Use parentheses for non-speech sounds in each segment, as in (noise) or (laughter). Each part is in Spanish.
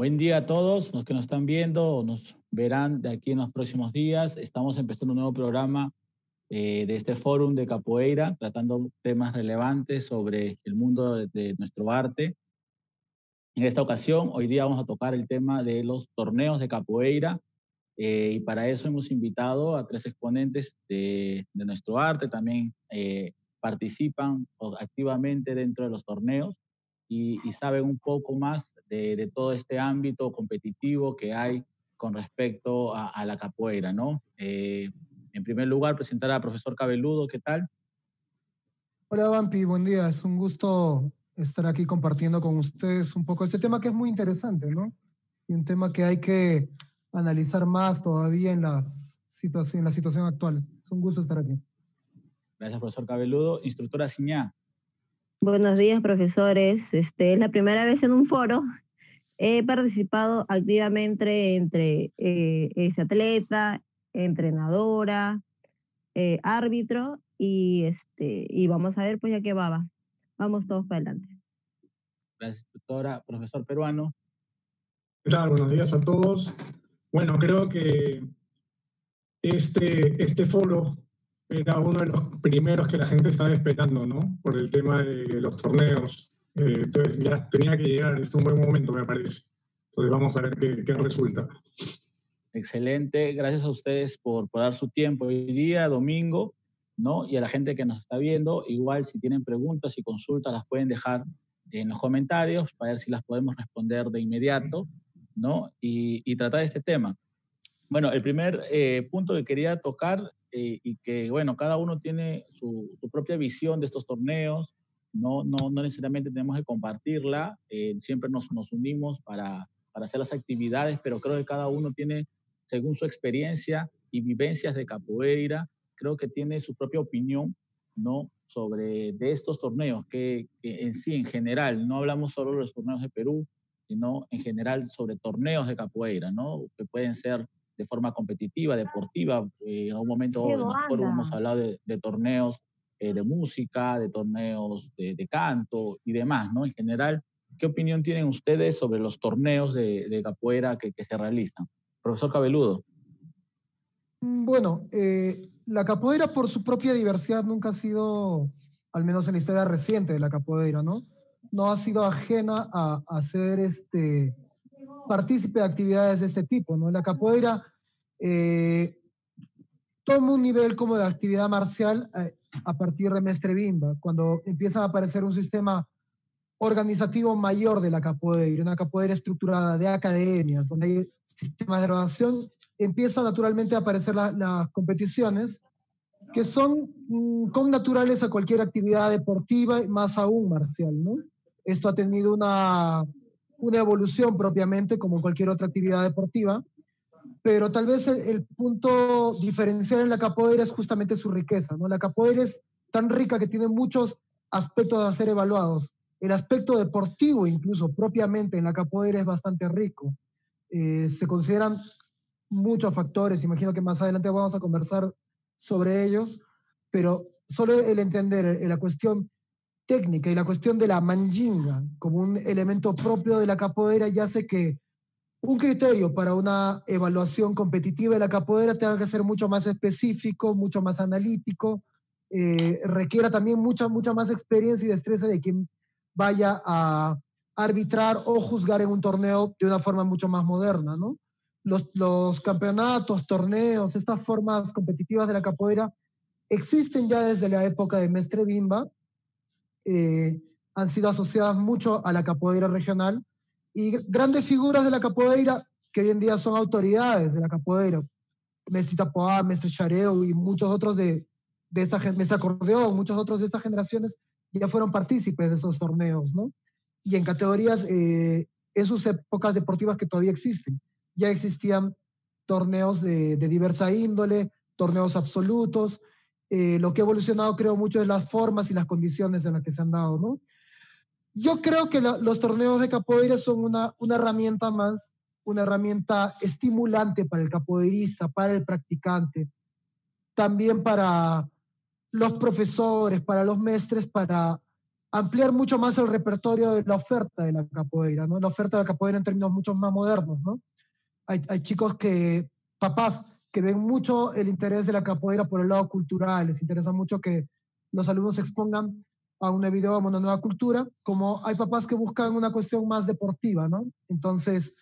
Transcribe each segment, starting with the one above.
Buen día a todos los que nos están viendo o nos verán de aquí en los próximos días. Estamos empezando un nuevo programa eh, de este fórum de capoeira, tratando temas relevantes sobre el mundo de, nuestro arte. En esta ocasión, hoy día vamos a tocar el tema de los torneos de capoeira eh, y para eso hemos invitado a tres exponentes de, nuestro arte, también eh, participan activamente dentro de los torneos y, saben un poco más de, todo este ámbito competitivo que hay con respecto a, la capoeira, ¿no? En primer lugar, presentar al profesor Cabeludo, ¿qué tal? Hola, Vampi, buen día. Es un gusto estar aquí compartiendo con ustedes un poco este tema que es muy interesante, ¿no? Y un tema que hay que analizar más todavía en, las en la situación actual. Es un gusto estar aquí. Gracias, profesor Cabeludo. Instructora Ciñá. Buenos días, profesores. Este, es la primera vez en un foro. He participado activamente entre eh, ese atleta entrenadora, eh, árbitro y, este, y vamos a ver pues ya qué va. Vamos todos para adelante. Gracias, doctora. Profesor peruano. ¿Qué tal? Buenos días a todos. Bueno, creo que este, este foro era uno de los primeros que la gente estaba esperando, ¿no? Por el tema de los torneos. Eh, entonces ya tenía que llegar, es un buen momento, me parece. Entonces vamos a ver qué, qué resulta. Excelente, gracias a ustedes por, dar su tiempo hoy día, domingo, ¿no? Y a la gente que nos está viendo, igual si tienen preguntas y consultas las pueden dejar en los comentarios para ver si las podemos responder de inmediato, ¿no? Y, tratar este tema. Bueno, el primer eh, punto que quería tocar eh, y que, bueno, cada uno tiene su, propia visión de estos torneos, no, no, no necesariamente tenemos que compartirla, eh, siempre nos, nos unimos para, para hacer las actividades, pero creo que cada uno tiene según su experiencia y vivencias de capoeira, creo que tiene su propia opinión, ¿no? Sobre de estos torneos, que, en sí, en general, no hablamos solo de los torneos de Perú, sino en general sobre torneos de capoeira, ¿no? Que pueden ser de forma competitiva, deportiva. Eh, en algún momento hemos hablado de, torneos eh, de música, de torneos de, canto y demás, ¿no? En general, ¿qué opinión tienen ustedes sobre los torneos de, capoeira que, que se realizan? Profesor Cabeludo. Mm, bueno, eh, la capoeira por su propia diversidad nunca ha sido, al menos en la historia reciente de la capoeira, ¿no? No ha sido ajena a, a ser este, partícipe de actividades de este tipo, ¿no? La capoeira eh, toma un nivel como de actividad marcial eh, a partir de Mestre Bimba, cuando empieza a aparecer un sistema organizativo mayor de la capoeira, una capoeira estructurada de academias, donde hay sistemas de graduación, empiezan naturalmente a aparecer las competiciones que son mm, con naturales a cualquier actividad deportiva, más aún marcial, ¿no? Esto ha tenido una, una evolución propiamente como cualquier otra actividad deportiva, pero tal vez el, el, punto diferencial en la capoeira es justamente su riqueza, ¿no? La capoeira es tan rica que tiene muchos aspectos a ser evaluados el aspecto deportivo, incluso propiamente en la capoeira, es bastante rico. Eh, se consideran muchos factores, imagino que más adelante vamos a conversar sobre ellos, pero solo el entender la cuestión técnica y la cuestión de la manjinga como un elemento propio de la capoeira ya hace que un criterio para una evaluación competitiva de la capoeira tenga que ser mucho más específico, mucho más analítico, eh, requiera también mucha, mucha más experiencia y destreza de quien vaya a arbitrar o juzgar en un torneo de una forma mucho más moderna, ¿no? Los, campeonatos, torneos, estas formas competitivas de la capoeira existen ya desde la época de Mestre Bimba, eh, han sido asociadas mucho a la capoeira regional y grandes figuras de la capoeira que hoy en día son autoridades de la capoeira, Mestre Tapoá, Mestre Chareo y muchos otros de, de esta, Mestre Acordeón, muchos otros de estas generaciones ya fueron partícipes de esos torneos, ¿no? Y en categorías, eh, en sus épocas deportivas que todavía existen, ya existían torneos de, diversa índole, torneos absolutos. Eh, lo que ha evolucionado, creo, mucho es las formas y las condiciones en las que se han dado, ¿no? Yo creo que los torneos de capoeira son una, herramienta más una herramienta estimulante para el capoeirista, para el practicante, también para los profesores, para los maestres, para ampliar mucho más el repertorio de la oferta de la capoeira, ¿no? La oferta de la capoeira en términos mucho más modernos, ¿no? Hay, chicos que, papás, que ven mucho el interés de la capoeira por el lado cultural, les interesa mucho que los alumnos se expongan a un video, a una nueva cultura, como hay papás que buscan una cuestión más deportiva, ¿no? Entonces,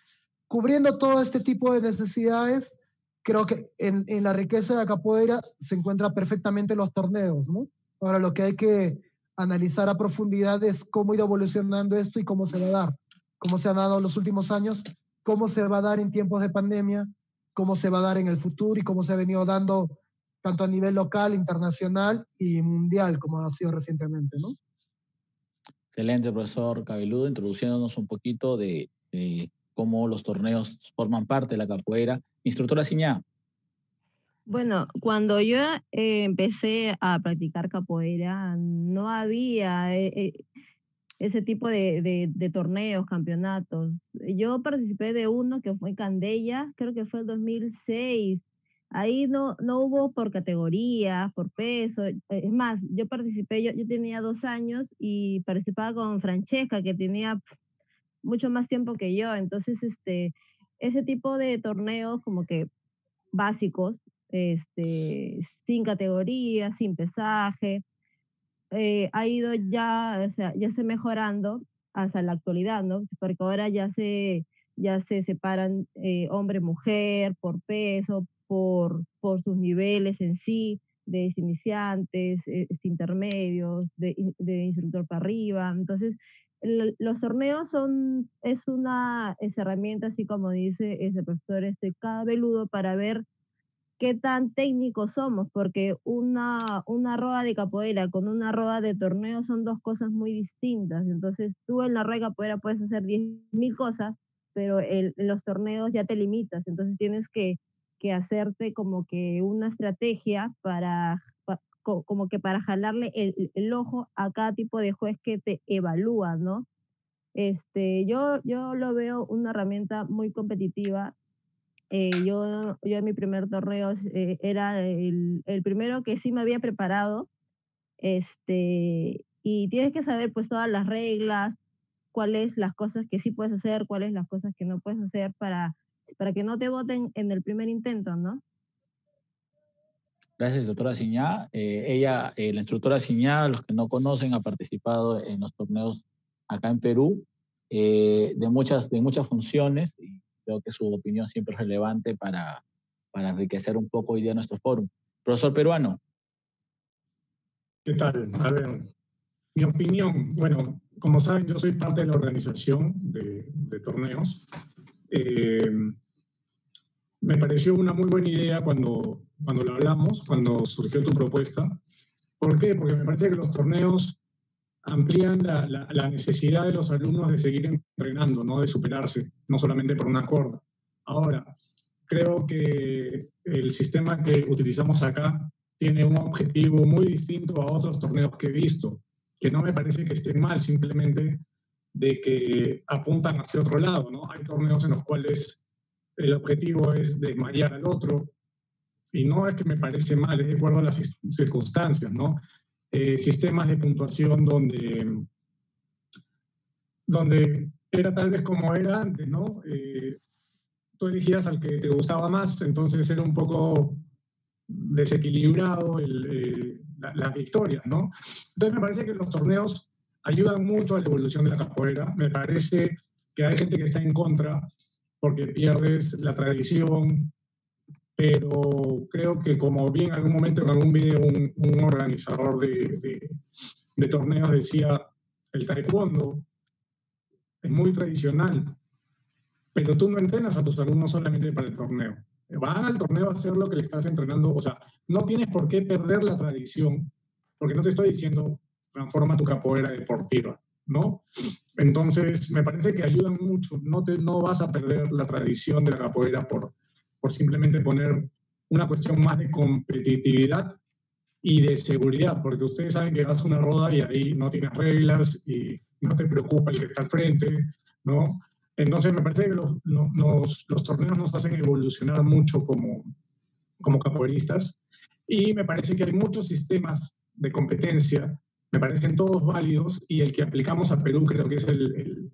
cubriendo todo este tipo de necesidades, creo que en, en la riqueza de la capoeira se encuentran perfectamente los torneos, ¿no? Ahora, lo que hay que analizar a profundidad es cómo ha ido evolucionando esto y cómo se va a dar, cómo se ha dado los últimos años, cómo se va a dar en tiempos de pandemia, cómo se va a dar en el futuro y cómo se ha venido dando tanto a nivel local, internacional y mundial, como ha sido recientemente, ¿no? Excelente, profesor Cabeludo, introduciéndonos un poquito de, cómo los torneos forman parte de la capoeira. Instructora Ciñá, bueno, cuando yo eh, empecé a practicar capoeira, no había eh, eh, ese tipo de, torneos, campeonatos. Yo participé de uno que fue en Candella, creo que fue el 2006. Ahí no, no hubo por categorías, por peso. Es más, yo participé, yo, yo tenía dos años y participaba con Francesca, que tenía mucho más tiempo que yo. Entonces, este, ese tipo de torneos como que básicos este, sin categoría, sin pesaje. Eh, ha ido ya, o sea, ya se mejorando hasta la actualidad, ¿no? Porque ahora ya se, ya se separan eh, hombre-mujer por peso, por, por sus niveles en sí, de iniciantes, eh, intermedios, de, instructor para arriba. Entonces, los torneos son, es una herramienta, así como dice ese profesor, este, cada veludo para ver qué tan técnicos somos, porque una, una roda de capoeira con una roda de torneo son dos cosas muy distintas. Entonces, tú en la rueda de capoeira puedes hacer 10.000 cosas, pero en los torneos ya te limitas. Entonces, tienes que, que hacerte como que una estrategia para, como que para jalarle el, el, ojo a cada tipo de juez que te evalúa, ¿no? Este, yo, yo lo veo una herramienta muy competitiva eh, yo, yo en mi primer torneo eh, era el, el, primero que sí me había preparado. Este, y tienes que saber pues todas las reglas, cuáles las cosas que sí puedes hacer, cuáles las cosas que no puedes hacer para, para que no te voten en el primer intento, ¿no? Gracias, doctora Ciñá. Eh, ella, la instructora Ciñá, los que no conocen, ha participado en los torneos acá en Perú de, muchas, de muchas funciones creo que su opinión siempre es relevante para, para enriquecer un poco hoy día nuestro foro. Profesor peruano. ¿Qué tal? A ver, mi opinión, bueno, como saben, yo soy parte de la organización de, de torneos. Eh, me pareció una muy buena idea cuando, cuando lo hablamos, cuando surgió tu propuesta. ¿Por qué? Porque me parece que los torneos amplían la, necesidad de los alumnos de seguir entrenando, no de superarse, no solamente por una cuerda. Ahora, creo que el sistema que utilizamos acá tiene un objetivo muy distinto a otros torneos que he visto, que no me parece que estén mal, simplemente de que apuntan hacia otro lado, ¿no? Hay torneos en los cuales el objetivo es desmayar al otro, y no es que me parece mal, es de acuerdo a las circunstancias, ¿no? Eh, sistemas de puntuación donde, donde era tal vez como era antes, ¿no? Eh, tú elegías al que te gustaba más, entonces era un poco desequilibrado eh, las victorias, ¿no? Entonces me parece que los torneos ayudan mucho a la evolución de la capoeira. Me parece que hay gente que está en contra porque pierdes la tradición, pero creo que como bien en algún momento en algún video un, un organizador de, de, torneos decía, el taekwondo es muy tradicional, pero tú no entrenas a tus alumnos solamente para el torneo. Van al torneo a hacer lo que le estás entrenando, o sea, no tienes por qué perder la tradición, porque no te estoy diciendo transforma tu capoeira deportiva, ¿no? Entonces, me parece que ayudan mucho, no, te, no vas a perder la tradición de la capoeira por, por simplemente poner una cuestión más de competitividad y de seguridad, porque ustedes saben que vas a una roda y ahí no tienes reglas y no te preocupa el que está al frente, ¿no? Entonces me parece que los, los, torneos nos hacen evolucionar mucho como, como capoeiristas y me parece que hay muchos sistemas de competencia, me parecen todos válidos y el que aplicamos a Perú creo que es el, el,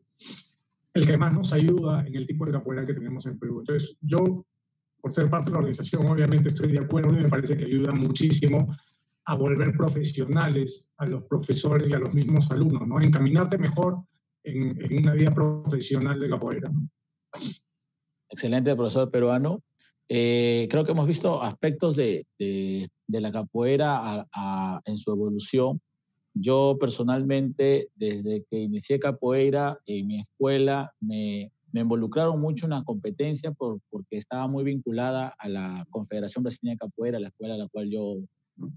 el que más nos ayuda en el tipo de capoeira que tenemos en Perú. Entonces yo, por ser parte de la organización, obviamente estoy de acuerdo y me parece que ayuda muchísimo a volver profesionales a los profesores y a los mismos alumnos, ¿no? Encaminarte mejor en, una vida profesional de capoeira. Excelente, profesor peruano. Eh, creo que hemos visto aspectos de, de, la capoeira en su evolución. Yo personalmente, desde que inicié capoeira en mi escuela, me, me involucraron mucho en la competencia por, porque estaba muy vinculada a la Confederación Brasileña de Capoeira, la escuela a la cual yo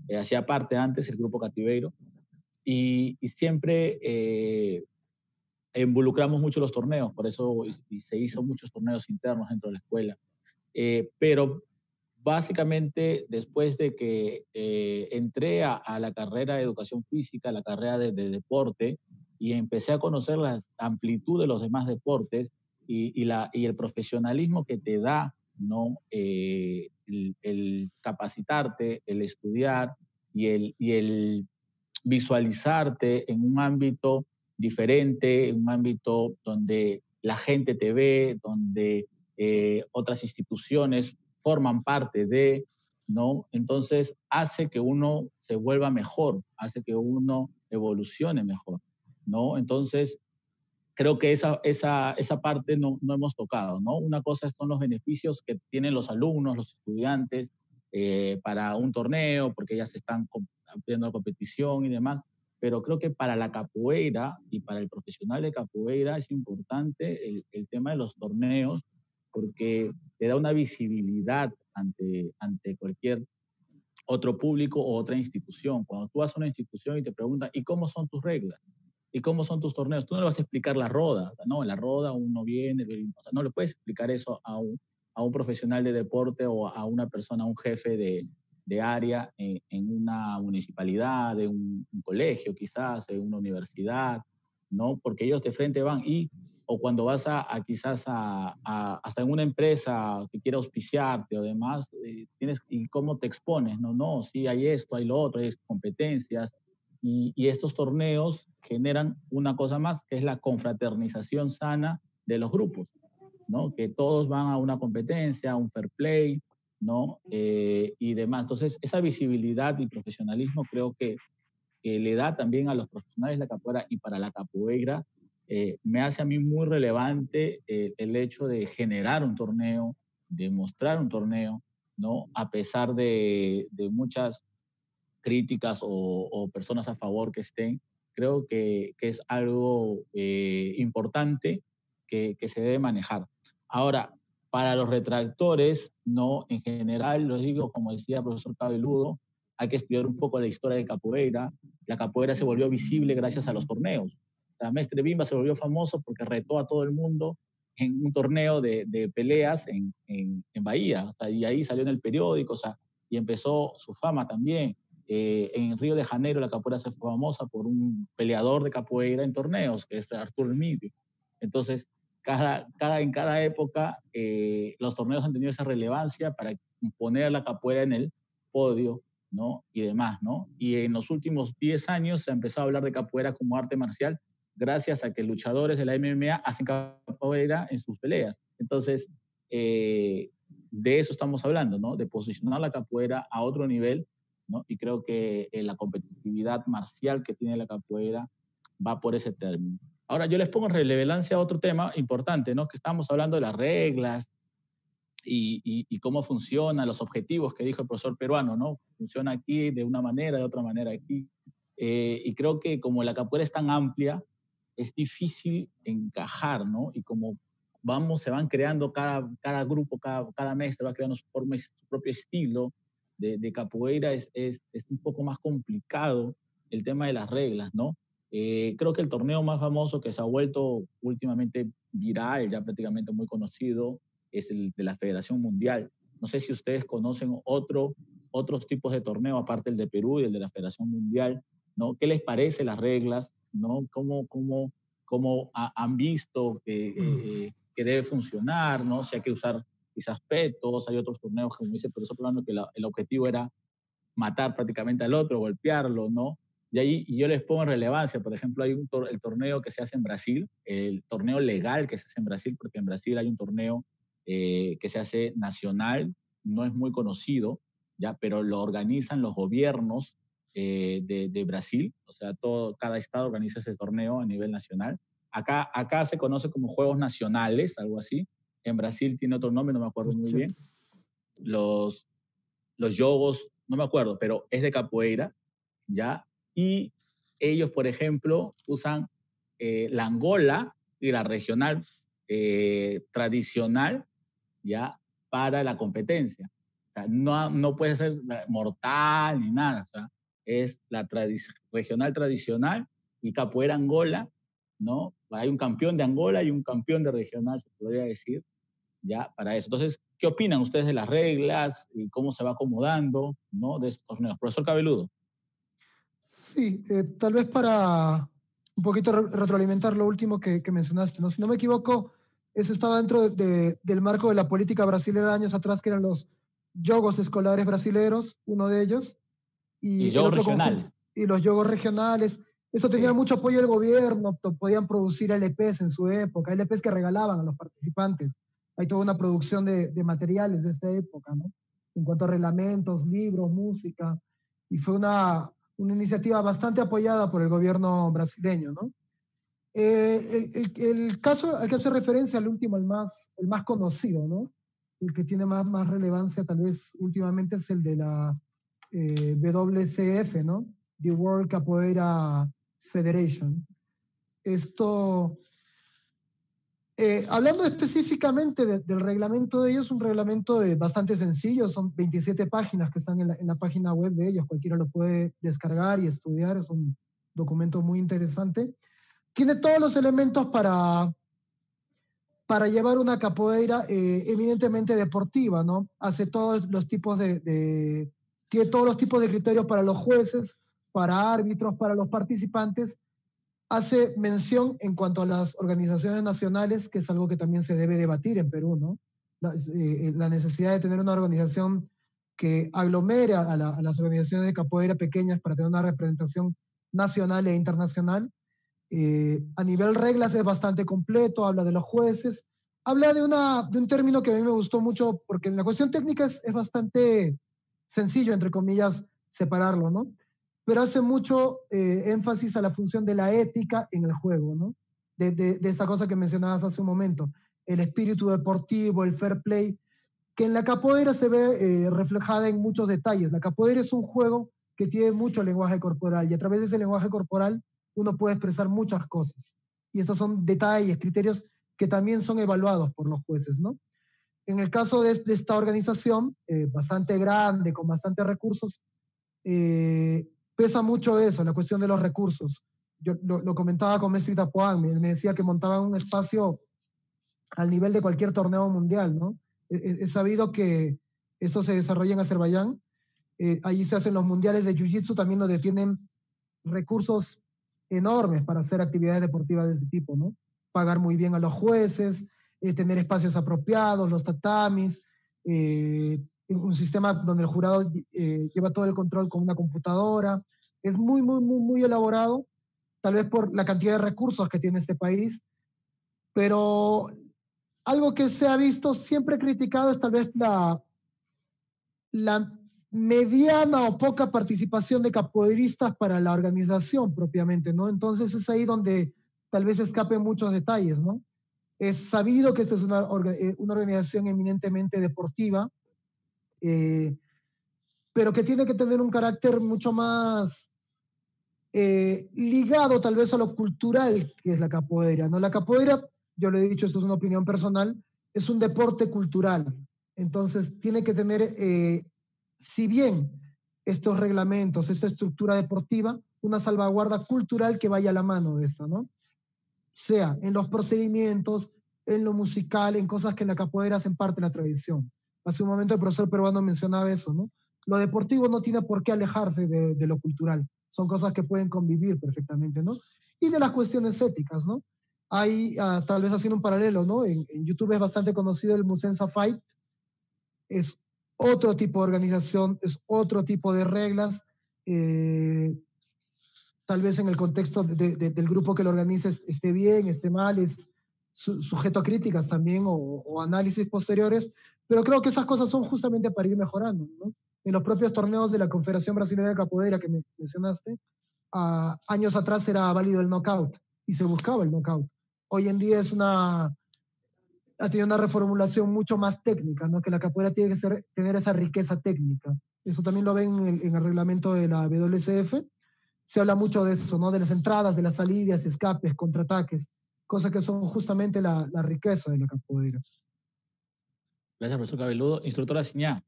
eh, hacía parte antes, el Grupo Cativeiro. Y, y siempre eh, involucramos mucho los torneos, por eso y se hizo muchos torneos internos dentro de la escuela. Eh, pero básicamente después de que eh, entré a, la carrera de educación física, la carrera de, deporte, y empecé a conocer la amplitud de los demás deportes y, y, la, y el profesionalismo que te da ¿no? Eh, el, el, capacitarte, el estudiar y el, y el visualizarte en un ámbito diferente, un ámbito donde la gente te ve, donde eh, otras instituciones forman parte de, ¿no? Entonces hace que uno se vuelva mejor, hace que uno evolucione mejor, ¿no? Entonces, creo que esa, esa, esa parte no, no hemos tocado, ¿no? Una cosa son los beneficios que tienen los alumnos, los estudiantes eh, para un torneo, porque ya se están viendo la competición y demás, pero creo que para la capoeira y para el profesional de capoeira es importante el, el, tema de los torneos porque te da una visibilidad ante, ante cualquier otro público o otra institución. Cuando tú vas a una institución y te preguntan, ¿y cómo son tus reglas? ¿Y cómo son tus torneos? Tú no le vas a explicar la roda, ¿no? En la roda uno viene, o sea, no le puedes explicar eso a un, a un profesional de deporte o a una persona, a un jefe de, de área en, una municipalidad, de un, colegio quizás, de una universidad, ¿no? Porque ellos de frente van y, o cuando vas a, quizás a, hasta en una empresa que quiere auspiciarte o demás, eh, tienes, ¿y cómo te expones? No, no, sí, hay esto, hay lo otro, hay competencias. Y, estos torneos generan una cosa más, que es la confraternización sana de los grupos, ¿no? Que todos van a una competencia, a un fair play, ¿no? Eh, y demás. Entonces, esa visibilidad y profesionalismo creo que, le da también a los profesionales de la capoeira y para la capoeira, eh, me hace a mí muy relevante eh, el hecho de generar un torneo, de mostrar un torneo, ¿no? A pesar de muchas críticas o, o, personas a favor que estén, creo que, que es algo importante que, que se debe manejar. Ahora, para los retractores, no, en general, lo digo, como decía el profesor Cabeludo, hay que estudiar un poco la historia de capoeira. La capoeira se volvió visible gracias a los torneos. La Mestre Bimba se volvió famoso porque retó a todo el mundo en un torneo de, de peleas en, en, en Bahía. O sea, y ahí salió en el periódico, o sea, y empezó su fama también. Eh, en Río de Janeiro la capoeira se fue famosa por un peleador de capoeira en torneos, que es Arturo Emilio. Entonces, cada, en cada época eh, los torneos han tenido esa relevancia para poner la capoeira en el podio, ¿no? Y demás, ¿no? Y en los últimos 10 años se ha empezado a hablar de capoeira como arte marcial gracias a que luchadores de la MMA hacen capoeira en sus peleas. Entonces, eh, de eso estamos hablando, ¿no? De posicionar la capoeira a otro nivel, ¿no? Y creo que eh, la competitividad marcial que tiene la capoeira va por ese término. Ahora yo les pongo en relevancia otro tema importante, ¿no? Que estamos hablando de las reglas y, cómo funcionan los objetivos que dijo el profesor peruano, ¿no? Funciona aquí de una manera, de otra manera aquí. Eh, y creo que como la capoeira es tan amplia, es difícil encajar, ¿no? Y como vamos, se van creando cada, cada grupo, cada, cada maestro va creando su, forma, su propio estilo de, capoeira, es, es, es un poco más complicado el tema de las reglas, ¿no? Eh, creo que el torneo más famoso que se ha vuelto últimamente viral, ya prácticamente muy conocido, es el de la Federación Mundial. No sé si ustedes conocen otro, otros tipos de torneo, aparte el de Perú y el de la Federación Mundial, ¿no? ¿Qué les parece las reglas? ¿no? ¿Cómo, cómo, cómo han visto eh, que debe funcionar, ¿no? Si hay que usar quizás petos, hay otros torneos, como dice el profesor hablando que el objetivo era matar prácticamente al otro, golpearlo, ¿no? Y ahí yo les pongo en relevancia, por ejemplo, hay un el torneo que se hace en Brasil, el torneo legal que se hace en Brasil, porque en Brasil hay un torneo eh, que se hace nacional, no es muy conocido, ya, pero lo organizan los gobiernos eh, de, de, Brasil, o sea, todo, cada estado organiza ese torneo a nivel nacional. Acá, acá se conoce como Juegos Nacionales, algo así. En Brasil tiene otro nombre, no me acuerdo muy bien. Los, los Jogos, no me acuerdo, pero es de capoeira, ¿ya? Y ellos, por ejemplo, usan eh, la Angola y la regional eh, tradicional, ¿ya? Para la competencia. O sea, no, no puede ser mortal ni nada. O sea, es la regional tradicional y capoeira Angola, ¿no? Hay un campeón de Angola y un campeón de regional, se podría decir, ya para eso. Entonces, ¿qué opinan ustedes de las reglas y cómo se va acomodando, ¿no? De estos. Profesor Cabeludo. Sí, eh, tal vez para un poquito retroalimentar lo último que, que mencionaste, ¿no? Si no me equivoco, eso estaba dentro de, del marco de la política brasileña años atrás, que eran los Jogos Escolares Brasileros, uno de ellos, y, y, regional. y los Jogos Regionales. Esto tenía mucho apoyo del gobierno, podían producir LPs en su época, LPs que regalaban a los participantes. Hay toda una producción de, de materiales de esta época, ¿no? En cuanto a reglamentos, libros, música. Y fue una, una iniciativa bastante apoyada por el gobierno brasileño, ¿no? Eh, el, el, el, caso al que hace referencia, el último, el más, el más conocido, ¿no? El que tiene más, más relevancia tal vez últimamente es el de la eh, WCF, ¿no? The World Capoeira Federation. Esto, eh, hablando específicamente de, del reglamento de ellos, un reglamento de, bastante sencillo, son 27 páginas que están en la, en la, página web de ellos, cualquiera lo puede descargar y estudiar, es un documento muy interesante. Tiene todos los elementos para, para llevar una capoeira eh, eminentemente deportiva, ¿no? Hace todos los tipos de, de tiene todos los tipos de criterios para los jueces, para árbitros, para los participantes. Hace mención en cuanto a las organizaciones nacionales, que es algo que también se debe debatir en Perú, ¿no? La, eh, la necesidad de tener una organización que aglomere a, las organizaciones de capoeira pequeñas para tener una representación nacional e internacional. Eh, a nivel reglas es bastante completo, habla de los jueces, habla de, una, de un término que a mí me gustó mucho porque en la cuestión técnica es, es bastante sencillo, entre comillas, separarlo, ¿no? Pero hace mucho eh, énfasis a la función de la ética en el juego, ¿no? De, de, de, esa cosa que mencionabas hace un momento, el espíritu deportivo, el fair play, que en la capoeira se ve eh, reflejada en muchos detalles. La capoeira es un juego que tiene mucho lenguaje corporal y a través de ese lenguaje corporal uno puede expresar muchas cosas. Y estos son detalles, criterios que también son evaluados por los jueces, ¿no? En el caso de, de esta organización, eh, bastante grande, con bastantes recursos, eh, pesa mucho eso, la cuestión de los recursos. Yo lo, comentaba con Mestre Tapuán, me, me, decía que montaban un espacio al nivel de cualquier torneo mundial, ¿no? He sabido que esto se desarrolla en Azerbaiyán, eh, allí se hacen los mundiales de Jiu-Jitsu también donde tienen recursos enormes para hacer actividades deportivas de este tipo, ¿no? Pagar muy bien a los jueces, eh, tener espacios apropiados, los tatamis, eh, un sistema donde el jurado eh, lleva todo el control con una computadora. Es muy, muy, muy, muy elaborado, tal vez por la cantidad de recursos que tiene este país, pero algo que se ha visto siempre criticado es tal vez la, la mediana o poca participación de capoeiristas para la organización propiamente, ¿no? Entonces es ahí donde tal vez escapen muchos detalles, ¿no? Es sabido que esta es una, eh, una organización eminentemente deportiva, eh, pero que tiene que tener un carácter mucho más eh, ligado tal vez a lo cultural que es la capoeira. ¿no? La capoeira, yo le he dicho, esto es una opinión personal, es un deporte cultural. Entonces tiene que tener, eh, si bien estos reglamentos, esta estructura deportiva, una salvaguarda cultural que vaya a la mano de esto, ¿no? sea en los procedimientos, en lo musical, en cosas que en la capoeira hacen parte de la tradición. Hace un momento el profesor peruano mencionaba eso, ¿no? Lo deportivo no tiene por qué alejarse de, lo cultural, son cosas que pueden convivir perfectamente, ¿no? Y de las cuestiones éticas, ¿no? Hay, ah, tal vez haciendo un paralelo, ¿no? En, YouTube es bastante conocido el Musensa Fight. Es otro tipo de organización, es otro tipo de reglas. Eh, tal vez en el contexto del grupo que lo organiza esté bien, esté mal, es sujeto a críticas también o, análisis posteriores, pero creo que esas cosas son justamente para ir mejorando. ¿no? En los propios torneos de la Confederación Brasileña de Capoeira que me mencionaste, años atrás era válido el knockout y se buscaba el knockout. Hoy en día es una, ha tenido una reformulación mucho más técnica, ¿no? que la capoeira tiene que ser, tener esa riqueza técnica. Eso también lo ven en el, en el reglamento de la WCF se habla mucho de eso, ¿no? De las entradas, de las salidas, escapes, contraataques, cosas que son justamente la, la riqueza de la capoeira. Gracias, profesor Cabeludo. Instructora Siñá.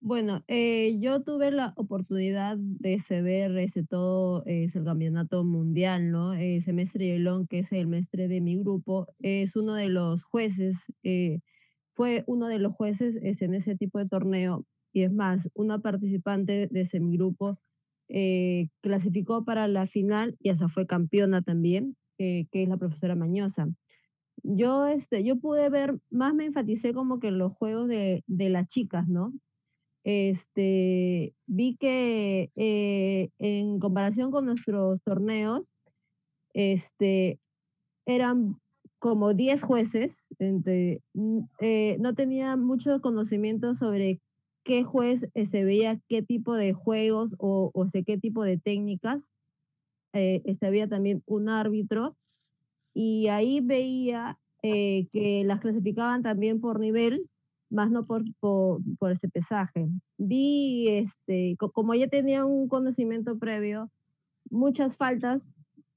Bueno, eh, yo tuve la oportunidad de ver ese todo es el campeonato mundial, ¿no? Eh, semestre Yelón, que es el mestre de mi grupo, es uno de los jueces, eh, fue uno de los jueces en ese tipo de torneo, y es más, una participante de ese mi grupo eh, clasificó para la final y hasta fue campeona también, eh, que es la profesora Mañosa. Yo, este, yo pude ver, más me enfaticé como que los juegos de, de las chicas, ¿no? Este, vi que eh, en comparación con nuestros torneos, este, eran como 10 jueces, entre, no tenía mucho conocimiento sobre qué juez eh, se veía qué tipo de juegos o, o sé, qué tipo de técnicas. Eh, este, había también un árbitro y ahí veía eh, que las clasificaban también por nivel, más no por, por, por ese pesaje. Vi, este, como ya tenía un conocimiento previo, muchas faltas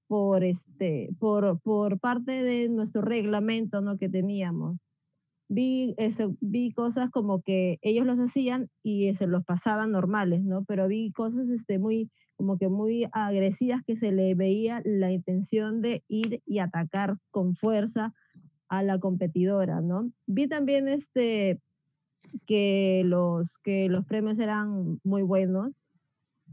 por, este, por, por parte de nuestro reglamento ¿no? que teníamos vi, vi cosas como que ellos los hacían y se los pasaban normales, ¿no? Pero vi cosas este, muy, como que muy agresivas que se le veía la intención de ir y atacar con fuerza a la competidora, ¿no? Vi también este, que, los, que los premios eran muy buenos.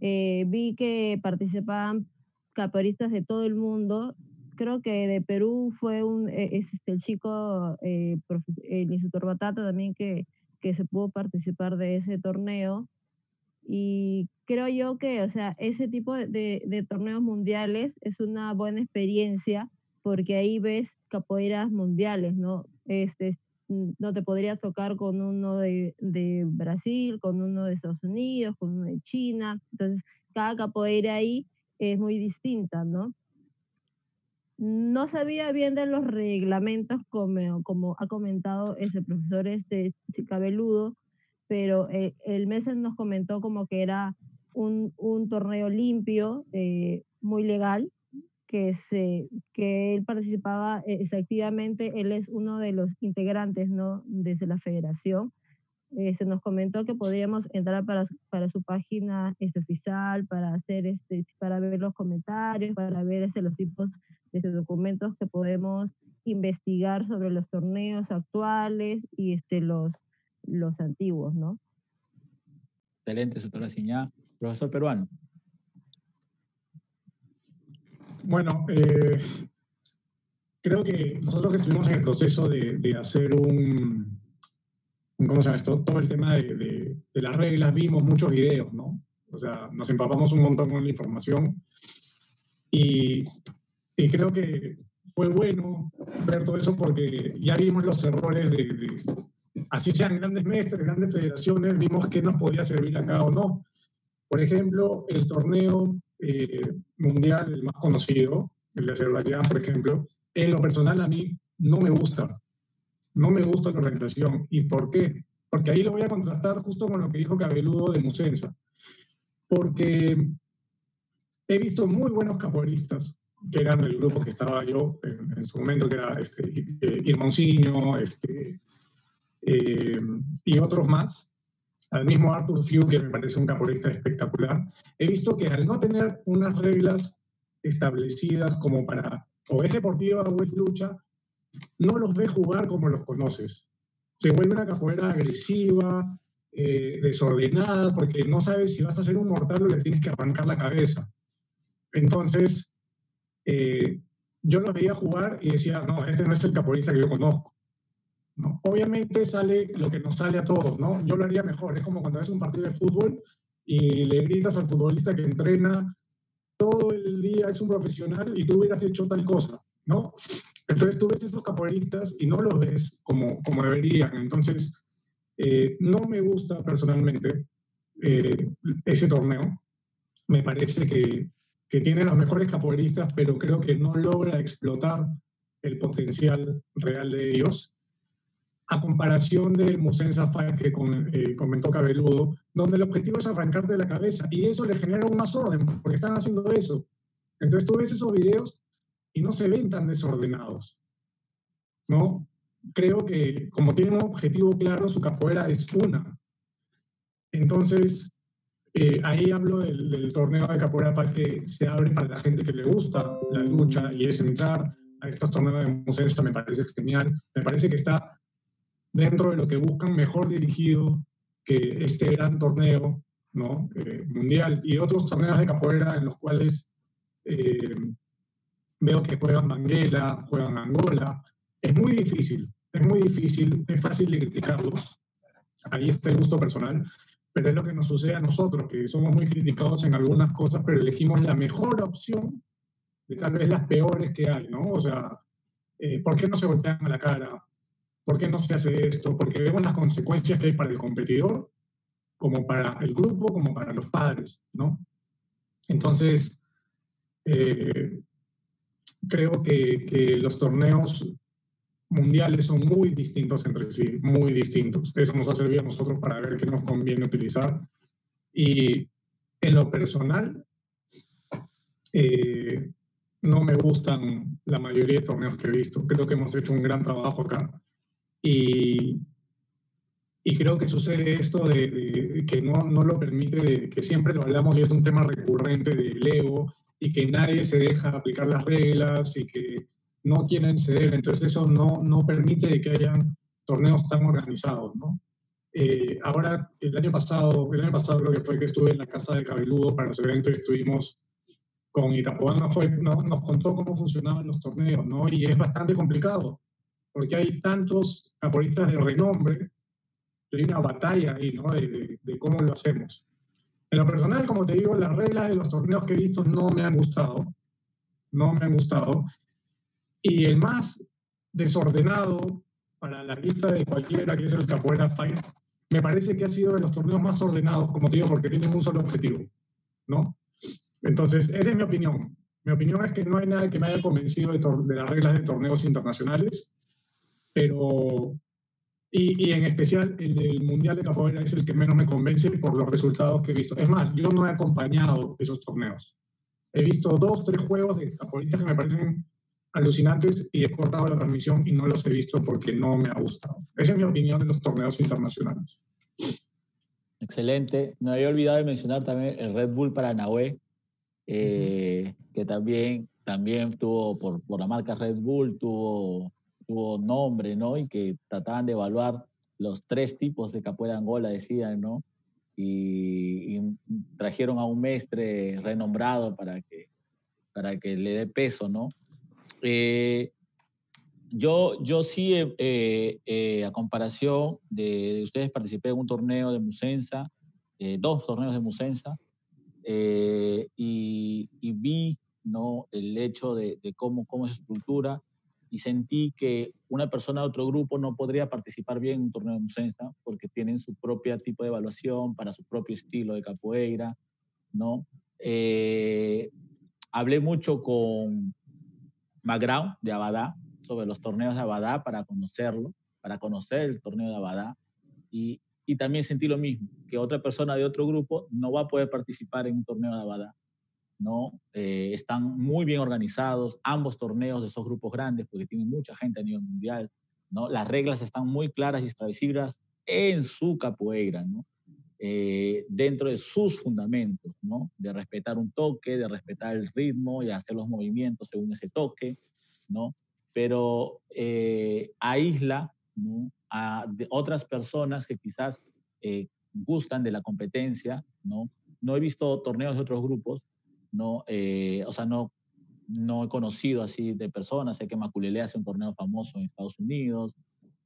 Eh, vi que participaban caporistas de todo el mundo creo que de Perú fue un, e, es este, el chico, eh, el instructor Batata también que, que se pudo participar de ese torneo. Y creo yo que, o sea, ese tipo de, de, torneos mundiales es una buena experiencia porque ahí ves capoeiras mundiales, ¿no? Este, no te podrías tocar con uno de, de, Brasil, con uno de Estados Unidos, con uno de China. Entonces, cada capoeira ahí es muy distinta, ¿no? No sabía bien de los reglamentos, como, como ha comentado ese profesor este Cabeludo, pero eh, el mes nos comentó como que era un, un torneo limpio, eh, muy legal, que, se, que él participaba eh, activamente, él es uno de los integrantes ¿no? desde la federación. se nos comentó que podríamos entrar para, para su página este, oficial, para, hacer este, para ver los comentarios, para ver este, los tipos desde documentos que podemos investigar sobre los torneos actuales y este, los, los antiguos, ¿no? Excelente, doctora Siñá. Profesor peruano. Bueno, eh, creo que nosotros que estuvimos en el proceso de, de hacer un, ¿cómo se llama esto? Todo el tema de, de, de, las reglas, vimos muchos videos, ¿no? O sea, nos empapamos un montón con la información y y creo que fue bueno ver todo eso porque ya vimos los errores de, así sean grandes mestres, grandes federaciones, vimos qué nos podía servir acá o no. Por ejemplo, el torneo eh, mundial, el más conocido, el de Azerbaiyán, por ejemplo, en lo personal a mí no me gusta. No me gusta la organización. ¿Y por qué? Porque ahí lo voy a contrastar justo con lo que dijo Cabeludo de Musensa. Porque he visto muy buenos capoeiristas que eran el grupo que estaba yo en, su momento, que era este, eh, este, eh, y otros más, al mismo Arthur Few, que me parece un capoeirista espectacular, he visto que al no tener unas reglas establecidas como para o es deportiva o es lucha, no los ves jugar como los conoces. Se vuelve una capoeira agresiva, eh, desordenada, porque no sabes si vas a hacer un mortal o le tienes que arrancar la cabeza. Entonces, eh, yo los veía jugar y decía, no, este no es el capoeirista que yo conozco. Obviamente sale lo que nos sale a todos, ¿no? Yo lo haría mejor. Es como cuando ves un partido de fútbol y le gritas al futbolista que entrena todo el día, es un profesional y tú hubieras hecho tal cosa, ¿no? Entonces tú ves esos capoeiristas y no los ves como, como deberían. Entonces, eh, no me gusta personalmente eh, ese torneo. Me parece que, que tiene los mejores capoeiristas, pero creo que no logra explotar el potencial real de ellos a comparación del Musensa Fight que eh, comentó Cabeludo, donde el objetivo es arrancar de la cabeza y eso le genera un más orden, porque están haciendo eso. Entonces tú ves esos videos y no se ven tan desordenados. ¿No? Creo que como tiene un objetivo claro, su capoeira es una. Entonces, eh, ahí hablo del, torneo de capoeira para que se abre para la gente que le gusta la lucha y es entrar a estos torneos de Musensa, me parece genial. Me parece que está dentro de lo que buscan mejor dirigido que este gran torneo ¿no? Eh, mundial y otros torneos de capoeira en los cuales eh, veo que juegan Banguela, juegan Angola. Es muy difícil, es muy difícil, es fácil de criticarlos. Ahí está el gusto personal, pero es lo que nos sucede a nosotros, que somos muy criticados en algunas cosas, pero elegimos la mejor opción de tal vez las peores que hay, ¿no? O sea, eh, ¿por qué no se golpean a la cara? ¿Por qué no se hace esto? Porque vemos las consecuencias que hay para el competidor, como para el grupo, como para los padres, ¿no? Entonces, eh, creo que, que, los torneos mundiales son muy distintos entre sí, muy distintos. Eso nos ha servido a nosotros para ver qué nos conviene utilizar. Y en lo personal, eh, no me gustan la mayoría de torneos que he visto. Creo que hemos hecho un gran trabajo acá. Y, y creo que sucede esto de, que no, no, lo permite, que siempre lo hablamos y es un tema recurrente del ego y que nadie se deja aplicar las reglas y que no quieren ceder. Entonces eso no, no permite que hayan torneos tan organizados, ¿no? Eh, ahora, el año pasado, el año pasado creo que fue que estuve en la casa de Cabeludo para los eventos y estuvimos con Itapuana, fue, nos, nos contó cómo funcionaban los torneos, ¿no? Y es bastante complicado porque hay tantos caporistas de renombre, hay una batalla ahí, ¿no? De, cómo lo hacemos. En lo personal, como te digo, las reglas de los torneos que he visto no me han gustado, no me han gustado. Y el más desordenado para la lista de cualquiera que es el Capoeira Fight, me parece que ha sido de los torneos más ordenados, como te digo, porque tienen un solo objetivo, ¿no? Entonces, esa es mi opinión. Mi opinión es que no hay nada que me haya convencido de, de las reglas de torneos internacionales pero y, y, en especial el del Mundial de Capoeira es el que menos me convence por los resultados que he visto. Es más, yo no he acompañado esos torneos. He visto dos, tres juegos de capoeiristas que me parecen alucinantes y he cortado la transmisión y no los he visto porque no me ha gustado. Esa es mi opinión de los torneos internacionales. Excelente. No había olvidado de mencionar también el Red Bull Paranahue, eh, que también, también tuvo, por, por la marca Red Bull, tuvo tuvo nombre, ¿no? Y que trataban de evaluar los tres tipos de capoeira Angola, decían, ¿no? Y, trajeron a un mestre renombrado para que, para que le dé peso, ¿no? Eh, yo, yo sí, eh, eh, a comparación de, ustedes, participé en un torneo de Musensa, dos torneos de Musensa, y, y, vi ¿no? el hecho de, de cómo, cómo es estructura y sentí que una persona de otro grupo no podría participar bien en un torneo de Musensa porque tienen su propio tipo de evaluación para su propio estilo de capoeira, ¿no? Eh, hablé mucho con Magrao de Abadá sobre los torneos de Abadá para conocerlo, para conocer el torneo de Abadá y, y también sentí lo mismo, que otra persona de otro grupo no va a poder participar en un torneo de Abadá ¿no? Eh, están muy bien organizados, ambos torneos de esos grupos grandes, porque tienen mucha gente a nivel mundial, ¿no? Las reglas están muy claras y establecidas en su capoeira, ¿no? Eh, dentro de sus fundamentos, ¿no? De respetar un toque, de respetar el ritmo y hacer los movimientos según ese toque, ¿no? Pero eh, aísla, ¿no? A otras personas que quizás gustan de la competencia, ¿no? No he visto torneos de otros grupos, no, eh, o sea, no, no he conocido así de personas. Sé que Maculele hace un torneo famoso en Estados Unidos.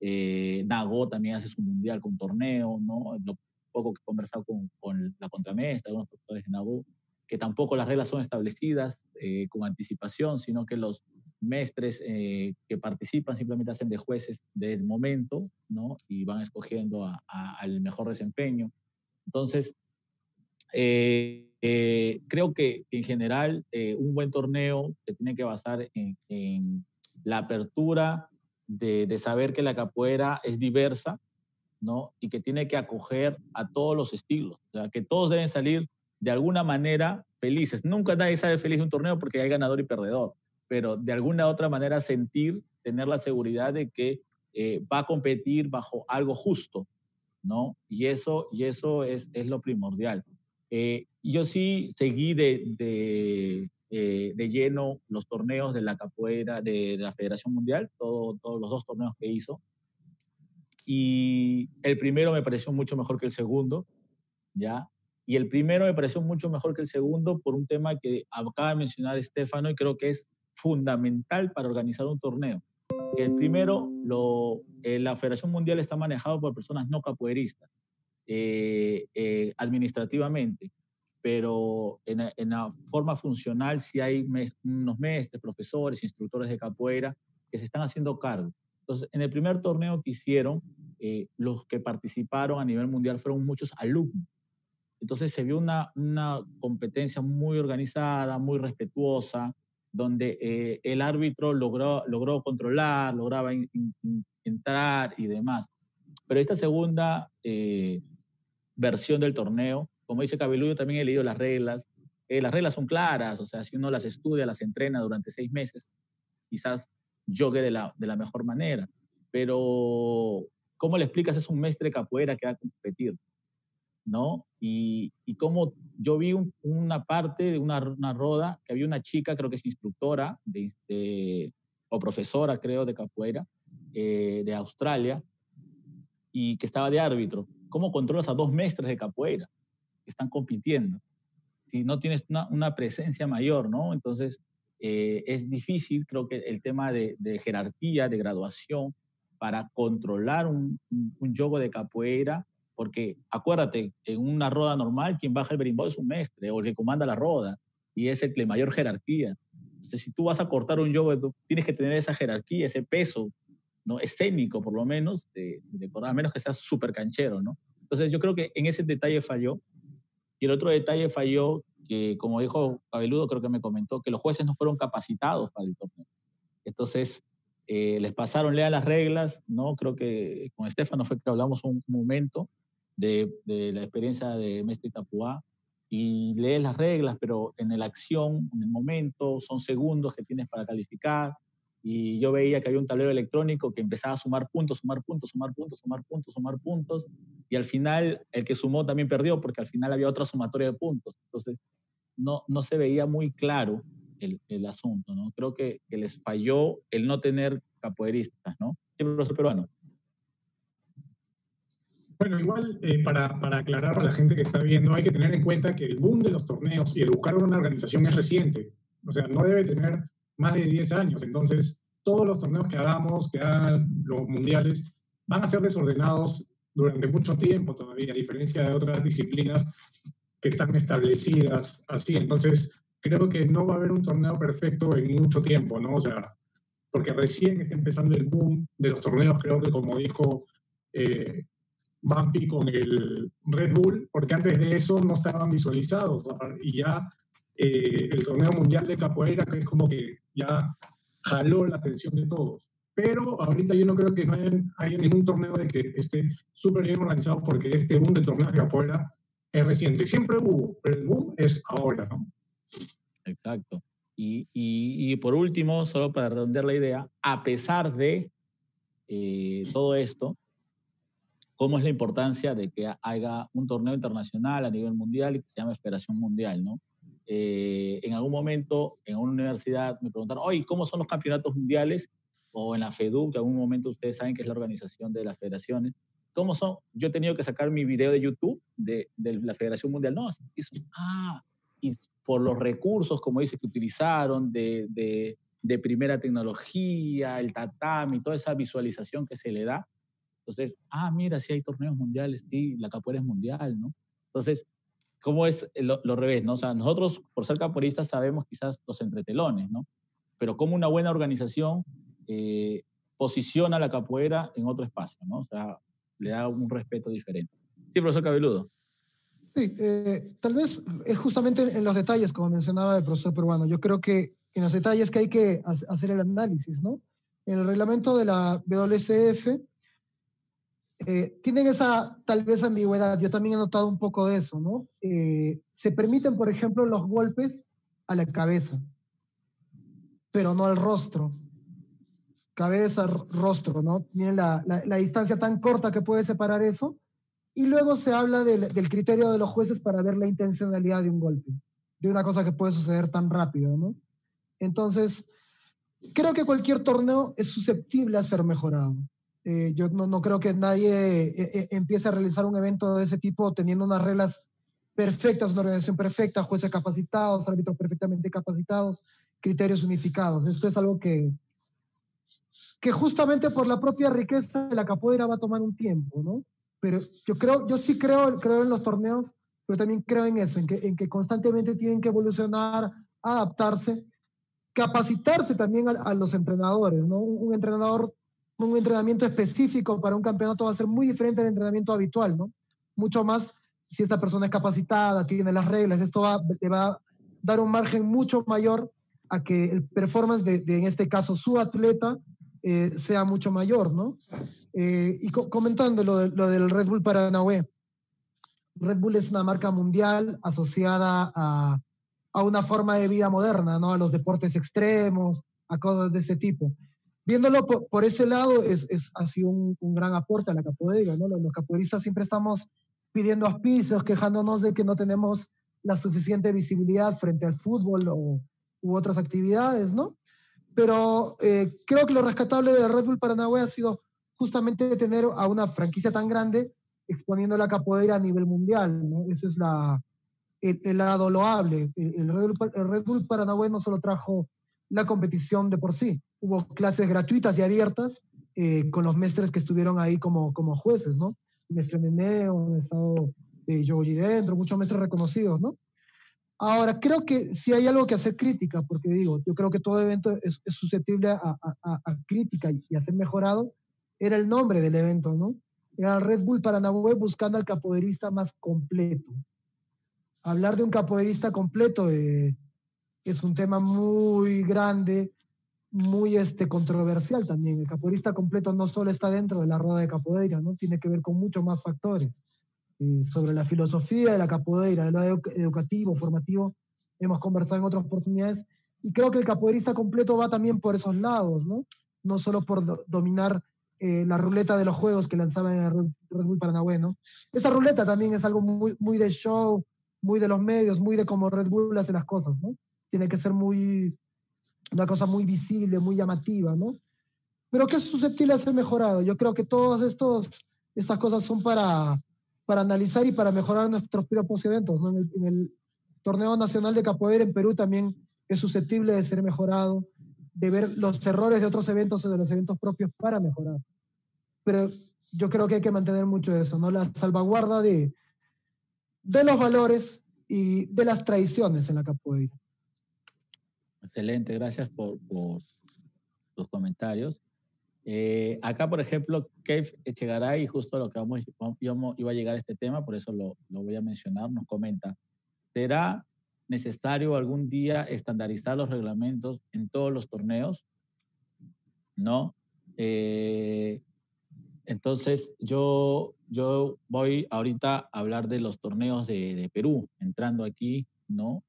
Eh, Nago también hace su mundial con torneo, ¿no? Lo poco que he conversado con, la contramestra, algunos profesores de Nago, que tampoco las reglas son establecidas eh, con anticipación, sino que los mestres eh, que participan simplemente hacen de jueces del momento, ¿no? Y van escogiendo al mejor desempeño. Entonces, eh, eh, creo que en general un buen torneo se tiene que basar en, la apertura de, de, saber que la capoeira es diversa, ¿no? Y que tiene que acoger a todos los estilos, o sea, que todos deben salir de alguna manera felices. Nunca nadie sale feliz de un torneo porque hay ganador y perdedor pero de alguna otra manera sentir, tener la seguridad de que eh, va a competir bajo algo justo, ¿no? Y eso, y eso es, es lo primordial. Eh, yo sí seguí de, de, eh, de, lleno los torneos de la capoeira de, la Federación Mundial, todos los dos torneos que hizo. Y el primero me pareció mucho mejor que el segundo, ¿ya? Y el primero me pareció mucho mejor que el segundo por un tema que acaba de mencionar Estefano y creo que es fundamental para organizar un torneo. El primero, lo, eh, la Federación Mundial está manejado por personas no capoeiristas, eh, eh, administrativamente, pero en, la forma funcional sí hay unos mestres, profesores, instructores de capoeira que se están haciendo cargo. Entonces, en el primer torneo que hicieron, los que participaron a nivel mundial fueron muchos alumnos. Entonces se vio una, una competencia muy organizada, muy respetuosa, donde eh, el árbitro logró, logró controlar, lograba entrar y demás. Pero esta segunda eh, versión del torneo, como dice Cabeludo, también he leído las reglas. Eh, las reglas son claras, o sea, si uno las estudia, las entrena durante seis meses, quizás jogue de la, de la mejor manera. Pero, ¿cómo le explicas? Es un mestre capoeira que va a competir. ¿no? Y, y como yo vi una parte de una, una, roda que había una chica, creo que es instructora de, o profesora, creo, de capoeira, eh, de Australia, y que estaba de árbitro. ¿Cómo controlas a dos mestres de capoeira que están compitiendo? Si no tienes una, presencia mayor, ¿no? Entonces, eh, es difícil, creo que el tema de, jerarquía, de graduación, para controlar un, un, juego de capoeira porque acuérdate, en una roda normal, quien baja el berimbau es un mestre o el que comanda la roda y es el de mayor jerarquía. Entonces, si tú vas a cortar un yoga, tienes que tener esa jerarquía, ese peso, ¿no? Escénico, por lo menos, de, de a menos que seas súper canchero, ¿no? Entonces, yo creo que en ese detalle falló. Y el otro detalle falló que, como dijo Cabeludo, creo que me comentó, que los jueces no fueron capacitados para el torneo. Entonces, eh, les pasaron, lean las reglas, ¿no? Creo que con Estefano fue que hablamos un momento, de, de la experiencia de Mestre Tapuá y lees las reglas, pero en la acción, en el momento, son segundos que tienes para calificar. Y yo veía que había un tablero electrónico que empezaba a sumar puntos, sumar puntos, sumar puntos, sumar puntos, sumar puntos. Y al final, el que sumó también perdió, porque al final había otra sumatoria de puntos. Entonces, no, no se veía muy claro el, el asunto, ¿no? Creo que, que, les falló el no tener capoeiristas, ¿no? Sí, profesor peruano. Bueno, igual eh, para, para, aclarar a la gente que está viendo, hay que tener en cuenta que el boom de los torneos y el buscar una organización es reciente. O sea, no debe tener más de 10 años. Entonces, todos los torneos que hagamos, que hagan los mundiales, van a ser desordenados durante mucho tiempo todavía, a diferencia de otras disciplinas que están establecidas así. Entonces, creo que no va a haber un torneo perfecto en mucho tiempo, ¿no? O sea, porque recién está empezando el boom de los torneos, creo que como dijo eh, con el Red Bull, porque antes de eso no estaban visualizados. Y ya eh, el torneo mundial de capoeira, que es como que ya jaló la atención de todos. Pero ahorita yo no creo que no haya, ningún torneo de que esté súper bien organizado, porque este boom de torneos de capoeira es reciente. Siempre hubo, pero el boom es ahora, ¿no? Exacto. Y, y, y por último, solo para redondear la idea, a pesar de eh, todo esto, cómo es la importancia de que haya un torneo internacional a nivel mundial y que se llame Esperación Mundial, ¿no? Eh, en algún momento en una universidad me preguntaron, oye, ¿cómo son los campeonatos mundiales? O en la FEDU, que en algún momento ustedes saben que es la organización de las federaciones. ¿Cómo son? Yo he tenido que sacar mi video de YouTube de, de la Federación Mundial. No, ah, y por los recursos, como dice, que utilizaron de, de, primera tecnología, el tatami, toda esa visualización que se le da. Entonces, ah, mira, si hay torneos mundiales, sí, la capoeira es mundial, ¿no? Entonces, ¿cómo es lo, revés, no? O sea, nosotros, por ser capoeiristas, sabemos quizás los entretelones, ¿no? Pero como una buena organización eh, posiciona la capoeira en otro espacio, ¿no? O sea, le da un respeto diferente. Sí, profesor Cabeludo. Sí, eh, tal vez es justamente en los detalles, como mencionaba el profesor peruano. Yo creo que en los detalles que hay que hacer el análisis, ¿no? En el reglamento de la WCF eh, tienen esa tal vez ambigüedad. Yo también he notado un poco de eso, ¿no? Eh, se permiten, por ejemplo, los golpes a la cabeza, pero no al rostro. Cabeza, rostro, ¿no? Miren la, la, la distancia tan corta que puede separar eso y luego se habla del, del, criterio de los jueces para ver la intencionalidad de un golpe, de una cosa que puede suceder tan rápido, ¿no? Entonces, creo que cualquier torneo es susceptible a ser mejorado. Eh, yo no, no, creo que nadie eh, eh, empiece a realizar un evento de ese tipo teniendo unas reglas perfectas, una organización perfecta, jueces capacitados, árbitros perfectamente capacitados, criterios unificados. Esto es algo que, que justamente por la propia riqueza de la capoeira va a tomar un tiempo, ¿no? pero yo creo, yo sí creo, creo en los torneos, pero también creo en eso, en que, en que constantemente tienen que evolucionar, adaptarse, capacitarse también a, los entrenadores, ¿no? Un, entrenador, un entrenamiento específico para un campeonato va a ser muy diferente al entrenamiento habitual, ¿no? Mucho más si esta persona es capacitada, tiene las reglas, esto va, le va a dar un margen mucho mayor a que el performance de, en este caso, su atleta eh, sea mucho mayor, ¿no? Eh, y co comentando lo, de, lo, del Red Bull Paranahue, Red Bull es una marca mundial asociada a, a, una forma de vida moderna, ¿no? A los deportes extremos, a cosas de ese tipo. Viéndolo por, por ese lado, es, es, ha sido un, un, gran aporte a la capoeira, ¿no? Los, los capoeiristas siempre estamos pidiendo auspicios, quejándonos de que no tenemos la suficiente visibilidad frente al fútbol o, u otras actividades, ¿no? Pero eh, creo que lo rescatable de Red Bull Paranagüe ha sido justamente tener a una franquicia tan grande exponiendo la capoeira a nivel mundial, ¿no? Ese es la, el, el lado loable. El, el, Red Bull, el Bull no solo trajo la competición de por sí, hubo clases gratuitas y abiertas eh, con los mestres que estuvieron ahí como, como jueces, ¿no? Mestre Meneo, un estado de Yogi dentro, muchos mestres reconocidos, ¿no? Ahora, creo que si hay algo que hacer crítica, porque digo, yo creo que todo evento es, susceptible a, a, crítica y a ser mejorado, era el nombre del evento, ¿no? Era Red Bull Paranagüe buscando al capoeirista más completo. Hablar de un capoeirista completo eh, es un tema muy grande, muy este, controversial también. El capoeirista completo no solo está dentro de la rueda de capoeira, ¿no? Tiene que ver con muchos más factores. Eh, sobre la filosofía de la capoeira, de lo educativo, formativo, hemos conversado en otras oportunidades, y creo que el capoeirista completo va también por esos lados, ¿no? No solo por do dominar eh, la ruleta de los juegos que lanzaban en Red Bull Paranagüe, ¿no? Esa ruleta también es algo muy, muy de show, muy de los medios, muy de cómo Red Bull hace las cosas, ¿no? Tiene que ser muy, una cosa muy visible, muy llamativa, ¿no? Pero que es susceptible de ser mejorado. Yo creo que todas estas cosas son para, para analizar y para mejorar nuestros propios eventos. ¿no? En, el, en, el, torneo nacional de capoeira en Perú también es susceptible de ser mejorado, de ver los errores de otros eventos o de los eventos propios para mejorar. Pero yo creo que hay que mantener mucho eso, ¿no? La salvaguarda de, de los valores y de las tradiciones en la capoeira. Excelente, gracias por, por tus comentarios. Eh, acá, por ejemplo, Kev Echegaray, justo lo que vamos, vamos, iba a llegar a este tema, por eso lo, lo, voy a mencionar, nos comenta, ¿será necesario algún día estandarizar los reglamentos en todos los torneos? ¿No? Eh, entonces, yo, yo voy ahorita a hablar de los torneos de, de Perú, entrando aquí, ¿no?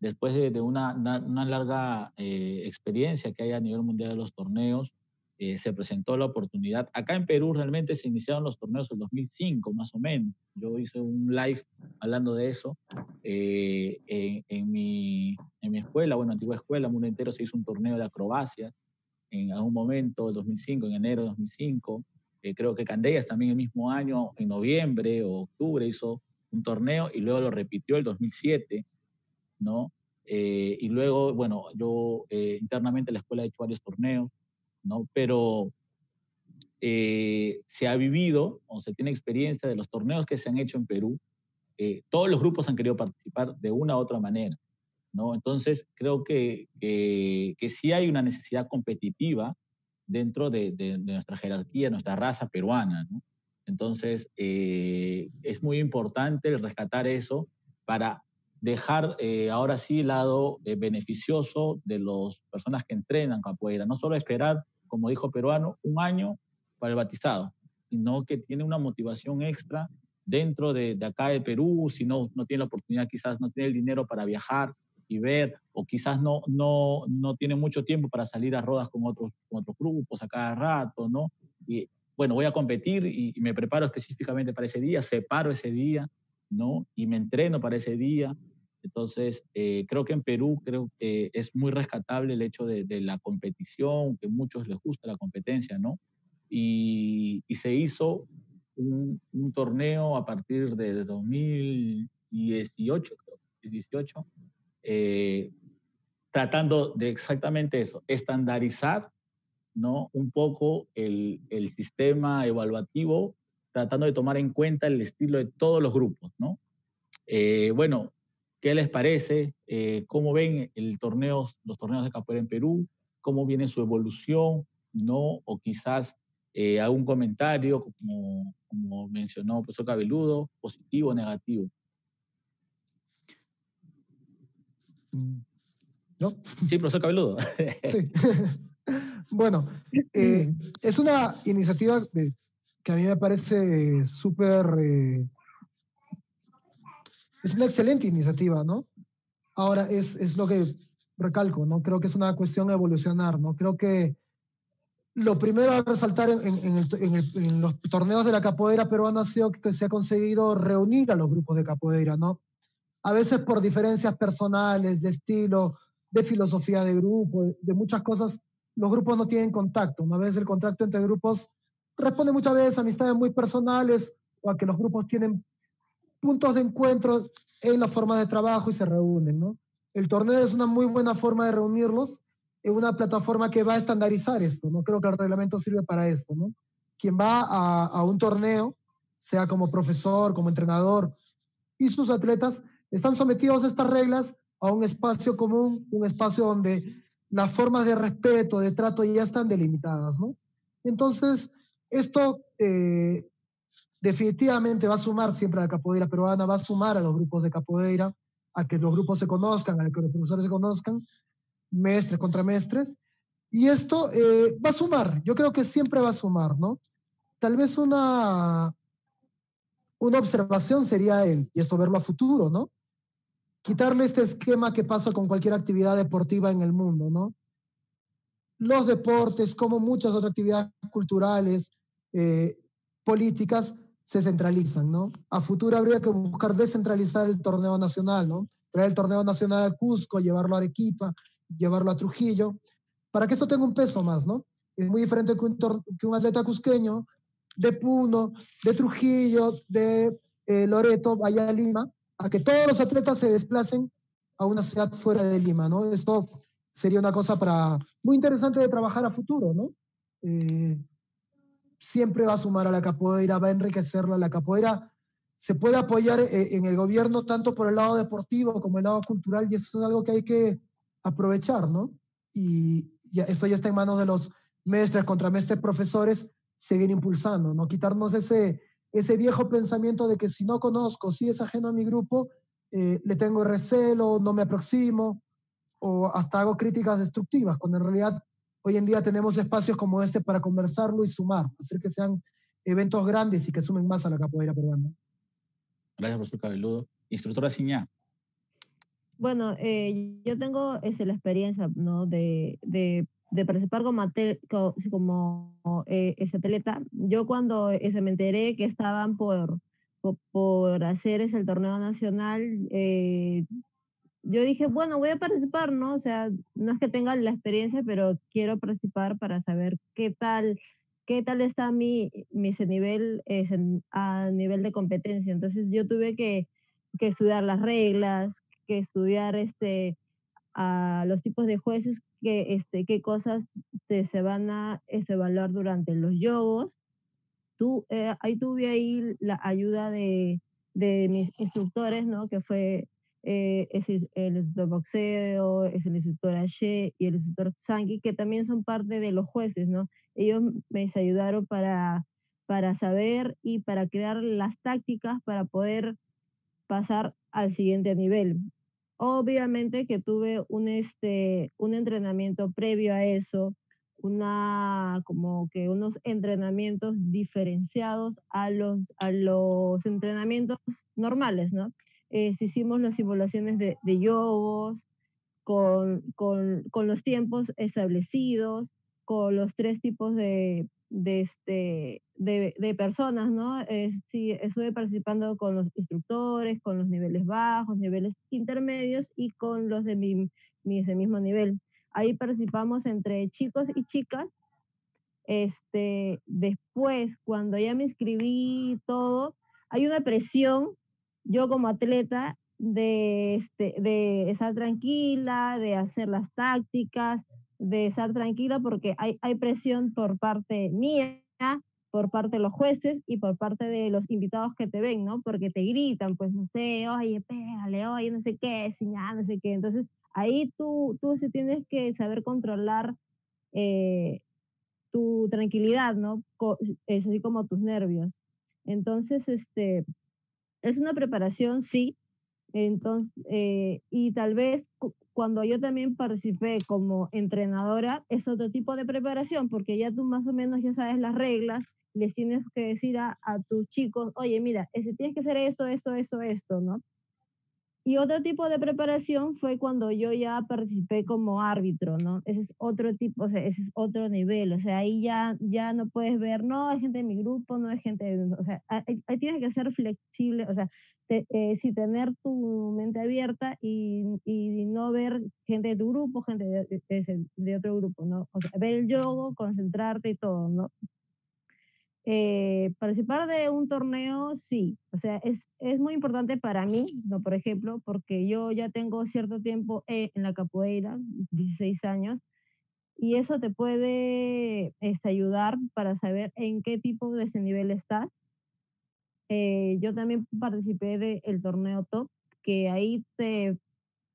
Después de, una, larga eh, experiencia que hay a nivel mundial de los torneos, eh, se presentó la oportunidad. Acá en Perú realmente se iniciaron los torneos en 2005, más o menos. Yo hice un live hablando de eso. Eh, en, mi, en mi escuela, bueno, antigua escuela, mundo entero se hizo un torneo de acrobacia en algún momento, el 2005, en enero de 2005. Eh, creo que Candellas también el mismo año, en noviembre o octubre, hizo un torneo y luego lo repitió el 2007. ¿No? Eh, y luego, bueno, yo eh, internamente en la escuela he hecho varios torneos, ¿no? Pero eh, se ha vivido o se tiene experiencia de los torneos que se han hecho en Perú. todos los grupos han querido participar de una u otra manera, ¿no? Entonces, creo que, que, sí hay una necesidad competitiva dentro de, de, nuestra jerarquía, nuestra raza peruana. Entonces, es muy importante rescatar eso para dejar eh, ahora sí el lado eh, beneficioso de las personas que entrenan capoeira. No solo esperar, como dijo Peruano, un año para el batizado, sino que tiene una motivación extra dentro de, acá de Perú, si no, no tiene la oportunidad, quizás no tiene el dinero para viajar y ver, o quizás no, no, no tiene mucho tiempo para salir a rodas con otros, con otros grupos a cada rato, ¿no? Y bueno, voy a competir y, y me preparo específicamente para ese día, separo ese día, ¿no? Y me entreno para ese día. Entonces, eh, creo que en Perú creo que es muy rescatable el hecho de, la competición, que a muchos les gusta la competencia, ¿no? Y, se hizo un, torneo a partir de 2018, creo, 18, eh, tratando de exactamente eso, estandarizar, ¿no? Un poco el, el sistema evaluativo tratando de tomar en cuenta el estilo de todos los grupos, ¿no? Eh, bueno, ¿qué les parece? Eh, ¿Cómo ven el torneo, los torneos de capoeira en Perú? ¿Cómo viene su evolución? ¿No? O quizás eh, algún comentario, como, como mencionó el profesor Cabeludo, positivo o negativo. ¿No? Sí, profesor Cabeludo. sí. (laughs) bueno, (laughs) es una iniciativa que a mí me parece súper... Eh, es una excelente iniciativa, ¿no? Ahora, es, es, lo que recalco, ¿no? Creo que es una cuestión de evolucionar, ¿no? Creo que lo primero a resaltar en, en, el, en, los torneos de la capoeira peruana ha sido que se ha conseguido reunir a los grupos de capoeira, ¿no? A veces por diferencias personales, de estilo, de filosofía de grupo, de muchas cosas, los grupos no tienen contacto, ¿no? A veces el contacto entre grupos responde muchas veces a amistades muy personales o a que los grupos tienen puntos de encuentro en la forma de trabajo y se reúnen, ¿no? El torneo es una muy buena forma de reunirlos en una plataforma que va a estandarizar esto, ¿no? Creo que el reglamento sirve para esto, ¿no? Quien va a, a un torneo, sea como profesor, como entrenador, y sus atletas están sometidos a estas reglas a un espacio común, un espacio donde las formas de respeto, de trato ya están delimitadas, ¿no? Entonces, esto eh, definitivamente va a sumar siempre a la capoeira peruana, va a sumar a los grupos de capoeira, a que los grupos se conozcan, a que los profesores se conozcan, mestres contra mestres. Y esto eh, va a sumar, yo creo que siempre va a sumar, ¿no? Tal vez una, una observación sería él, y esto verlo a futuro, ¿no? Quitarle este esquema que pasa con cualquier actividad deportiva en el mundo, ¿no? Los deportes, como muchas otras actividades culturales, eh, políticas, se centralizan, ¿no? A futuro habría que buscar descentralizar el torneo nacional, ¿no? Traer el torneo nacional a Cusco, llevarlo a Arequipa, llevarlo a Trujillo, para que esto tenga un peso más, ¿no? Es muy diferente que un, atleta cusqueño de Puno, de Trujillo, de eh, Loreto, vaya a Lima, a que todos los atletas se desplacen a una ciudad fuera de Lima, ¿no? Esto sería una cosa para muy interesante de trabajar a futuro, ¿no? Eh, siempre va a sumar a la capoeira, va a enriquecerla. La capoeira se puede apoyar eh, en el gobierno tanto por el lado deportivo como el lado cultural y eso es algo que hay que aprovechar, ¿no? Y esto ya está en manos de los maestros, contramestres, profesores, seguir impulsando, ¿no? Quitarnos ese, ese viejo pensamiento de que si no conozco, si es ajeno a mi grupo, eh, le tengo recelo, no me aproximo, o hasta hago críticas destructivas, cuando en realidad hoy en día tenemos espacios como este para conversarlo y sumar, hacer que sean eventos grandes y que sumen más a la capoeira peruana. Gracias, profesor Cabeludo. Instructora Ciñá. Bueno, eh, yo tengo este, la experiencia ¿no? de, de, de participar como, como eh, ese atleta. Yo cuando se me enteré que estaban por, por, por hacer ese, el torneo nacional, eh, yo dije, bueno, voy a participar, ¿no? O sea, no es que tenga la experiencia, pero quiero participar para saber qué tal, qué tal está mi, mi ese nivel, a nivel de competencia. Entonces yo tuve que, que estudiar las reglas, que estudiar este, a los tipos de jueces, que, este, qué cosas te, se van a este, evaluar durante los yogos. Tú, eh, ahí tuve ahí la ayuda de, de mis instructores, ¿no? Que fue eh, es el instructor boxeo, es el instructor Ashe y el instructor Sangi, que también son parte de los jueces, ¿no? Ellos me ayudaron para, para saber y para crear las tácticas para poder pasar al siguiente nivel. Obviamente que tuve un, este, un entrenamiento previo a eso, una, como que unos entrenamientos diferenciados a los, a los entrenamientos normales, ¿no? Eh, hicimos las simulaciones de, de yogos, con, con, con, los tiempos establecidos, con los tres tipos de, de, este, de, de personas, ¿no? Eh, estuve participando con los instructores, con los niveles bajos, niveles intermedios y con los de mi, mi ese mismo nivel. Ahí participamos entre chicos y chicas. Este, después, cuando ya me inscribí todo, hay una presión yo como atleta de, este, de estar tranquila, de hacer las tácticas, de estar tranquila porque hay, hay presión por parte mía, por parte de los jueces y por parte de los invitados que te ven, ¿no? Porque te gritan, pues no sé, oye, pégale, oye, no sé qué, señal, no sé qué. Entonces, ahí tú, tú sí tienes que saber controlar eh, tu tranquilidad, ¿no? Es así como tus nervios. Entonces, este, es una preparación, sí. Entonces, eh, y tal vez cuando yo también participé como entrenadora, es otro tipo de preparación, porque ya tú más o menos ya sabes las reglas, les tienes que decir a, a tus chicos, oye, mira, ese, tienes que hacer esto, esto, esto, esto, ¿no? Y otro tipo de preparación fue cuando yo ya participé como árbitro, ¿no? Ese es otro tipo, o sea, ese es otro nivel, o sea, ahí ya, ya no puedes ver, no, hay gente de mi grupo, no hay gente, de, o sea, ahí, tienes que ser flexible, o sea, eh, si tener tu mente abierta y, y, no ver gente de tu grupo, gente de, de, otro grupo, ¿no? O sea, ver el juego, concentrarte y todo, ¿no? Eh, participar de un torneo, sí, o sea, es, es muy importante para mí, ¿no? por ejemplo, porque yo ya tengo cierto tiempo en la capoeira, 16 años, y eso te puede este, ayudar para saber en qué tipo de ese nivel estás. Eh, yo también participé del torneo top, que ahí te,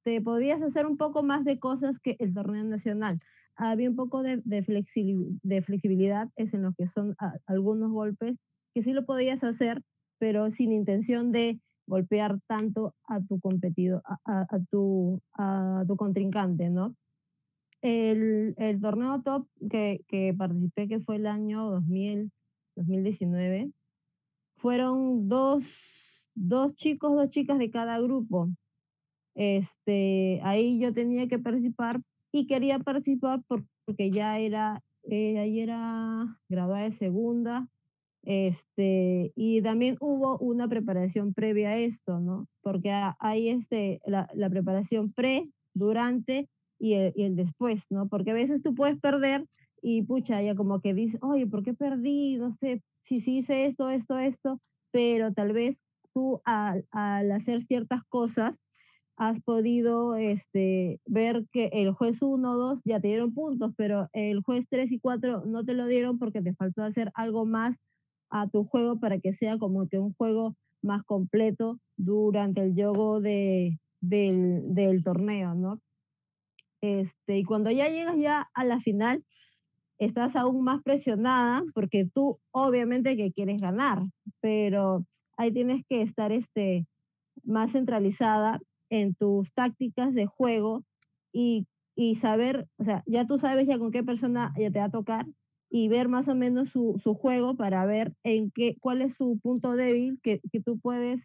te podías hacer un poco más de cosas que el torneo nacional había un poco de, de, flexibilidad, es en lo que son algunos golpes, que sí lo podías hacer, pero sin intención de golpear tanto a tu competidor, a, a, tu, a tu contrincante, ¿no? El, el torneo top que, que, participé, que fue el año 2000, 2019, fueron dos, dos chicos, dos chicas de cada grupo. Este, ahí yo tenía que participar y quería participar porque ya era, eh, era graduada de segunda, este, y también hubo una preparación previa a esto, ¿no? Porque hay este, la, la preparación pre, durante y el, y el, después, ¿no? Porque a veces tú puedes perder y pucha, ya como que dices, oye, ¿por qué perdí? No sé, si sí hice esto, esto, esto, pero tal vez tú al, al hacer ciertas cosas has podido este, ver que el juez 1 o 2 ya te dieron puntos, pero el juez 3 y 4 no te lo dieron porque te faltó hacer algo más a tu juego para que sea como que un juego más completo durante el juego de, del, del, torneo, ¿no? Este, y cuando ya llegas ya a la final, estás aún más presionada porque tú obviamente que quieres ganar, pero ahí tienes que estar este, más centralizada en tus tácticas de juego y, y, saber, o sea, ya tú sabes ya con qué persona ya te va a tocar y ver más o menos su, su juego para ver en qué, cuál es su punto débil que, que tú puedes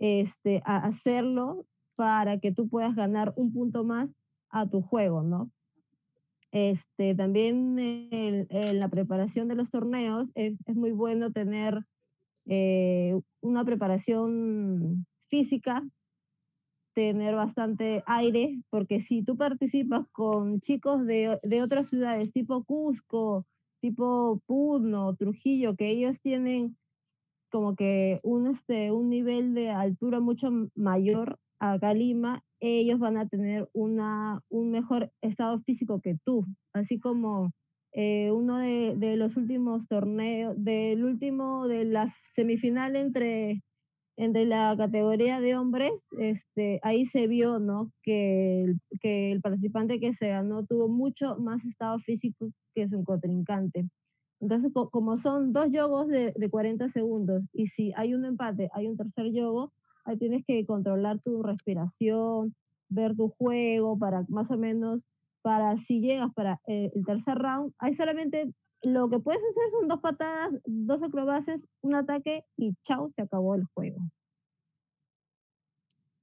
este, hacerlo para que tú puedas ganar un punto más a tu juego, ¿no? Este, también en, la preparación de los torneos es, muy bueno tener eh, una preparación física tener bastante aire, porque si tú participas con chicos de, de otras ciudades, tipo Cusco, tipo Puno, Trujillo, que ellos tienen como que un, este, un nivel de altura mucho mayor a Lima, ellos van a tener una, un mejor estado físico que tú, así como eh, uno de, de, los últimos torneos, del último, de la semifinal entre, entre la categoría de hombres, este, ahí se vio ¿no? que, el, que el participante que se ganó tuvo mucho más estado físico que su contrincante. Entonces, como son dos yogos de, de 40 segundos y si hay un empate, hay un tercer yogo, ahí tienes que controlar tu respiración, ver tu juego para más o menos, para si llegas para eh, el tercer round, hay solamente lo que puedes hacer son dos patadas, dos acrobacias, un ataque y chao, se acabó el juego.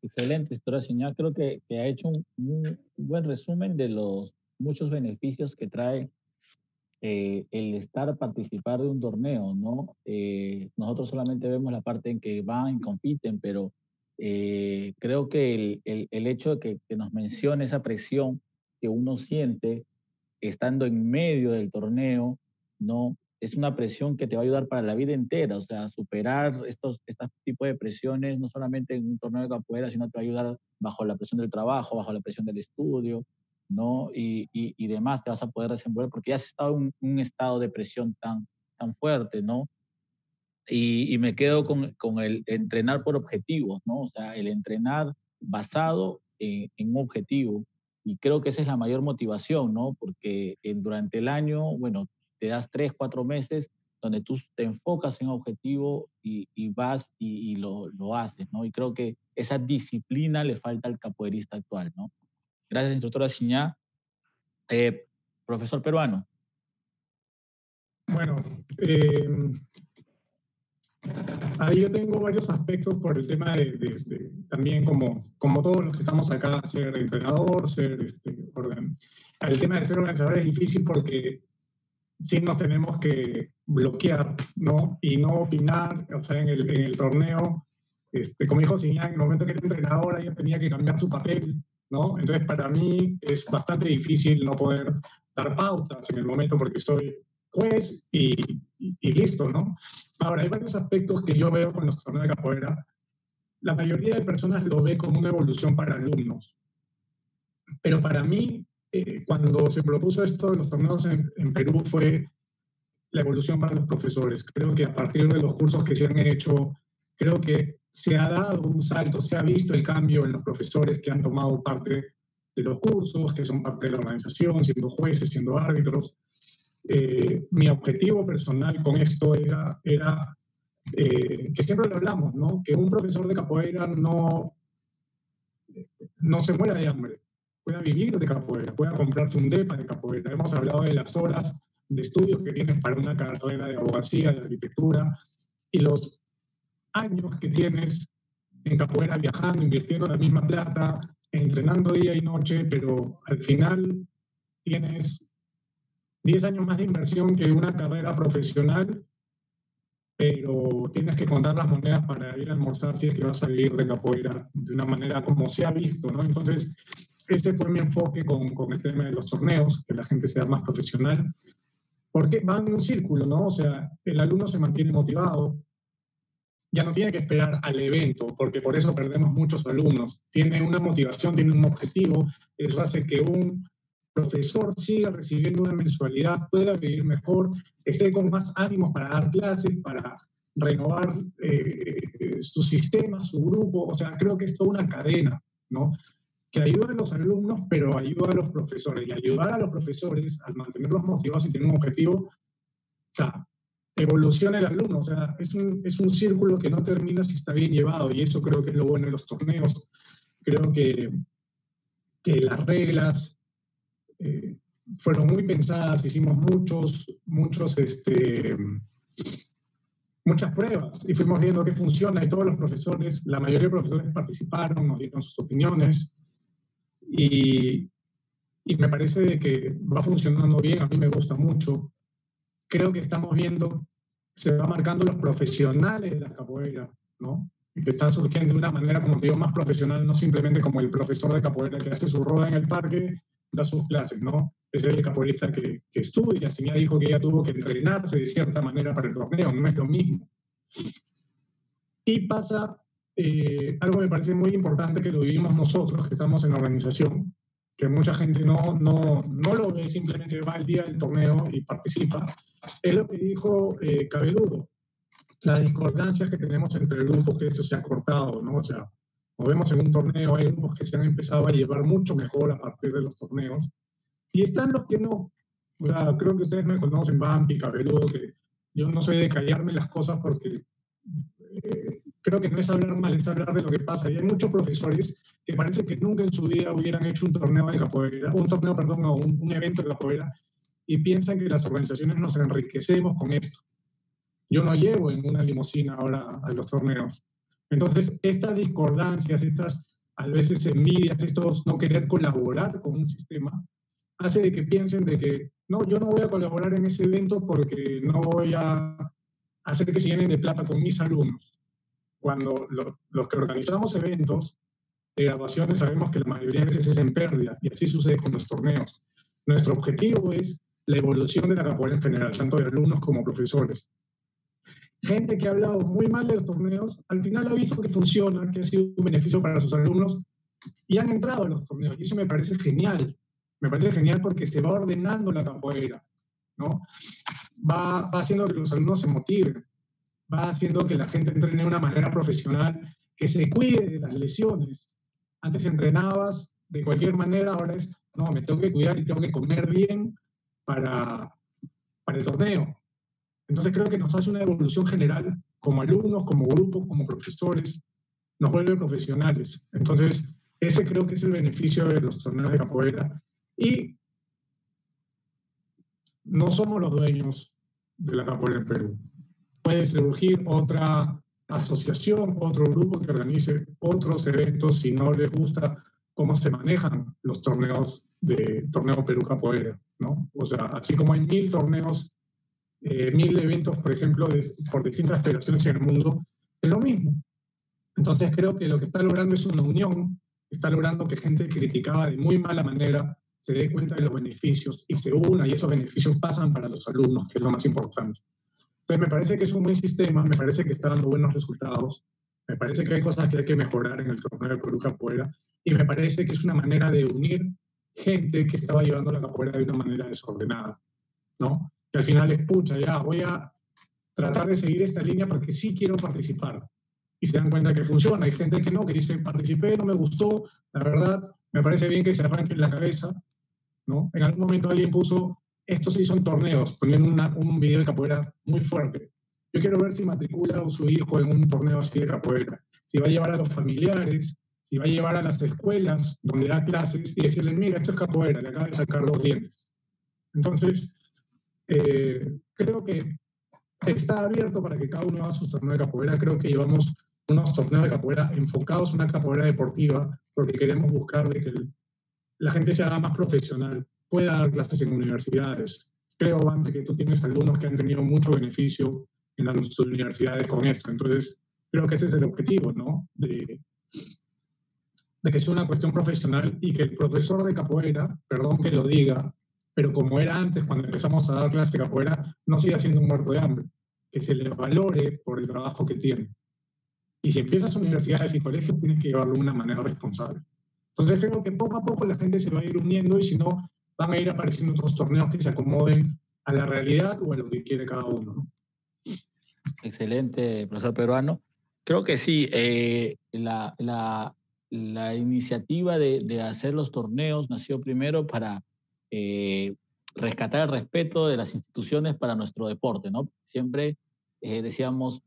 Excelente, historia señal. Creo que, que ha hecho un, buen resumen de los muchos beneficios que trae eh, el estar, participar de un torneo, ¿no? Eh, nosotros solamente vemos la parte en que van y compiten, pero eh, creo que el, hecho de que, que, nos mencione esa presión que uno siente estando en medio del torneo, ¿no? Es una presión que te va a ayudar para la vida entera, o sea, superar estos, estos tipos de presiones, no solamente en un torneo de capoeira, sino te va a ayudar bajo la presión del trabajo, bajo la presión del estudio, ¿no? Y, y, y, demás te vas a poder desenvolver porque ya has estado en un, estado de presión tan, tan fuerte, ¿no? Y, y me quedo con, con, el entrenar por objetivos, ¿no? O sea, el entrenar basado en, en, un objetivo. Y creo que esa es la mayor motivación, ¿no? Porque en, durante el año, bueno, te das tres, cuatro meses donde tú te enfocas en objetivo y, y vas y, y, lo, lo haces, ¿no? Y creo que esa disciplina le falta al capoeirista actual, ¿no? Gracias, instructora Siñá. Eh, profesor peruano. Bueno, eh, ahí yo tengo varios aspectos por el tema de, de, de, también como, como todos los que estamos acá, ser entrenador, ser este, orden. El tema de ser organizador es difícil porque sí nos tenemos que bloquear, ¿no? Y no opinar, o sea, en el, en el torneo, este, como dijo Siñán, en el momento que era entrenador, ella tenía que cambiar su papel, ¿no? Entonces, para mí es bastante difícil no poder dar pautas en el momento porque soy juez y, y, y, listo, ¿no? Ahora, hay varios aspectos que yo veo con los torneos de capoeira. La mayoría de personas lo ve como una evolución para alumnos. Pero para mí, eh, cuando se propuso esto de los torneos en, en Perú fue la evolución para los profesores. Creo que a partir de los cursos que se han hecho, creo que se ha dado un salto, se ha visto el cambio en los profesores que han tomado parte de los cursos, que son parte de la organización, siendo jueces, siendo árbitros. Eh, mi objetivo personal con esto era, era eh, que siempre lo hablamos, ¿no? que un profesor de capoeira no, no se muera de hambre, pueda vivir de capoeira, pueda comprarse un DEPA de capoeira. Hemos hablado de las horas de estudios que tienes para una carrera de abogacía, de arquitectura, y los años que tienes en capoeira viajando, invirtiendo la misma plata, entrenando día y noche, pero al final tienes 10 años más de inversión que una carrera profesional, pero tienes que contar las monedas para ir a almorzar si es que vas a vivir de capoeira de una manera como se ha visto, ¿no? Entonces, ese fue mi enfoque con, con el tema de los torneos, que la gente sea más profesional, porque van en un círculo, ¿no? O sea, el alumno se mantiene motivado, ya no tiene que esperar al evento, porque por eso perdemos muchos alumnos. Tiene una motivación, tiene un objetivo, eso hace que un profesor siga recibiendo una mensualidad, pueda vivir mejor, esté con más ánimos para dar clases, para renovar eh, su sistema, su grupo. O sea, creo que es toda una cadena, ¿no? Que ayuda a los alumnos, pero ayuda a los profesores. Y ayudar a los profesores al mantenerlos motivados y tener un objetivo, o sea, evoluciona el alumno. O sea, es un, es un círculo que no termina si está bien llevado y eso creo que es lo bueno de los torneos. Creo que, que las reglas eh, fueron muy pensadas, hicimos muchos, muchos, este, muchas pruebas y fuimos viendo qué funciona y todos los profesores, la mayoría de profesores participaron, nos dieron sus opiniones y, y me parece de que va funcionando bien, a mí me gusta mucho creo que estamos viendo, se va marcando los profesionales de la capoeira, ¿no? que están surgiendo de una manera, como te digo, más profesional, no simplemente como el profesor de capoeira que hace su roda en el parque, da sus clases, ¿no? Es el capoeirista que, que estudia, si ya dijo que ella tuvo que entrenarse de cierta manera para el torneo, no es lo mismo. Y pasa eh, algo me parece muy importante que lo vivimos nosotros, que estamos en la organización, que mucha gente no, no, no lo ve, simplemente va el día del torneo y participa, es lo que dijo eh, Cabeludo, las discordancias que tenemos entre grupos, que eso se ha cortado, ¿no? O sea, como vemos en un torneo, hay grupos que se han empezado a llevar mucho mejor a partir de los torneos, y están los que no. O sea, creo que ustedes me conocen, Bampi, Cabeludo, que yo no soy de callarme las cosas porque creo que no es hablar mal, es hablar de lo que pasa. Y hay muchos profesores que parece que nunca en su vida hubieran hecho un torneo de capoeira, un torneo, perdón, o un, un evento de capoeira, y piensan que las organizaciones nos enriquecemos con esto. Yo no llevo en una limusina ahora a los torneos. Entonces, estas discordancias, estas a veces envidias, estos no querer colaborar con un sistema, hace de que piensen de que, no, yo no voy a colaborar en ese evento porque no voy a hacer que se llenen de plata con mis alumnos. Cuando los que organizamos eventos de grabaciones sabemos que la mayoría de veces es en pérdida y así sucede con los torneos. Nuestro objetivo es la evolución de la capoeira en general, tanto de alumnos como profesores. Gente que ha hablado muy mal de los torneos, al final ha visto que funciona, que ha sido un beneficio para sus alumnos y han entrado a los torneos. Y eso me parece genial. Me parece genial porque se va ordenando la capoeira, ¿no? Va, va haciendo que los alumnos se motiven, va haciendo que la gente entrene de una manera profesional, que se cuide de las lesiones. Antes entrenabas de cualquier manera, ahora es, no, me tengo que cuidar y tengo que comer bien para, para el torneo. Entonces creo que nos hace una evolución general como alumnos, como grupo, como profesores, nos vuelve profesionales. Entonces, ese creo que es el beneficio de los torneos de capoeira. Y no somos los dueños de la capoeira en Perú. Puede surgir otra asociación, otro grupo que organice otros eventos si no les gusta cómo se manejan los torneos de torneo Perú Capoeira, ¿no? O sea, así como hay mil torneos, eh, mil eventos, por ejemplo, por distintas federaciones en el mundo, es lo mismo. Entonces creo que lo que está logrando es una unión, está logrando que gente criticaba de muy mala manera se dé cuenta de los beneficios y se una y esos beneficios pasan para los alumnos, que es lo más importante. Entonces me parece que es un buen sistema, me parece que está dando buenos resultados, me parece que hay cosas que hay que mejorar en el torneo de Perú Capoeira y me parece que es una manera de unir gente que estaba llevando la capoeira de una manera desordenada, ¿no? Que al final es, pucha, ya, voy a tratar de seguir esta línea porque sí quiero participar. Y se dan cuenta que funciona. Hay gente que no, que dice, participé, no me gustó, la verdad, me parece bien que se arranque la cabeza, ¿no? En algún momento alguien puso, estos sí son torneos, poniendo un video de capoeira muy fuerte. Yo quiero ver si matricula a su hijo en un torneo así de capoeira, si va a llevar a los familiares, y va a llevar a las escuelas donde da clases y decirles, mira, esto es capoeira, le acaba de sacar dos dientes. Entonces, eh, creo que está abierto para que cada uno haga su torneo de capoeira. Creo que llevamos unos torneos de capoeira enfocados en una capoeira deportiva porque queremos buscar de que la gente se haga más profesional, pueda dar clases en universidades. Creo, Bante, que tú tienes alumnos que han tenido mucho beneficio en las universidades con esto. Entonces, creo que ese es el objetivo, ¿no? De, de que sea una cuestión profesional y que el profesor de capoeira, perdón que lo diga, pero como era antes cuando empezamos a dar clases de capoeira, no siga siendo un muerto de hambre, que se le valore por el trabajo que tiene. Y si empiezas universidades y colegios, tienes que llevarlo de una manera responsable. Entonces creo que poco a poco la gente se va a ir uniendo y si no, van a ir apareciendo otros torneos que se acomoden a la realidad o a lo que quiere cada uno. Excelente, profesor peruano. Creo que sí, eh, la, la, la iniciativa de, hacer los torneos nació primero para eh, rescatar el respeto de las instituciones para nuestro deporte, ¿no? Siempre eh, decíamos,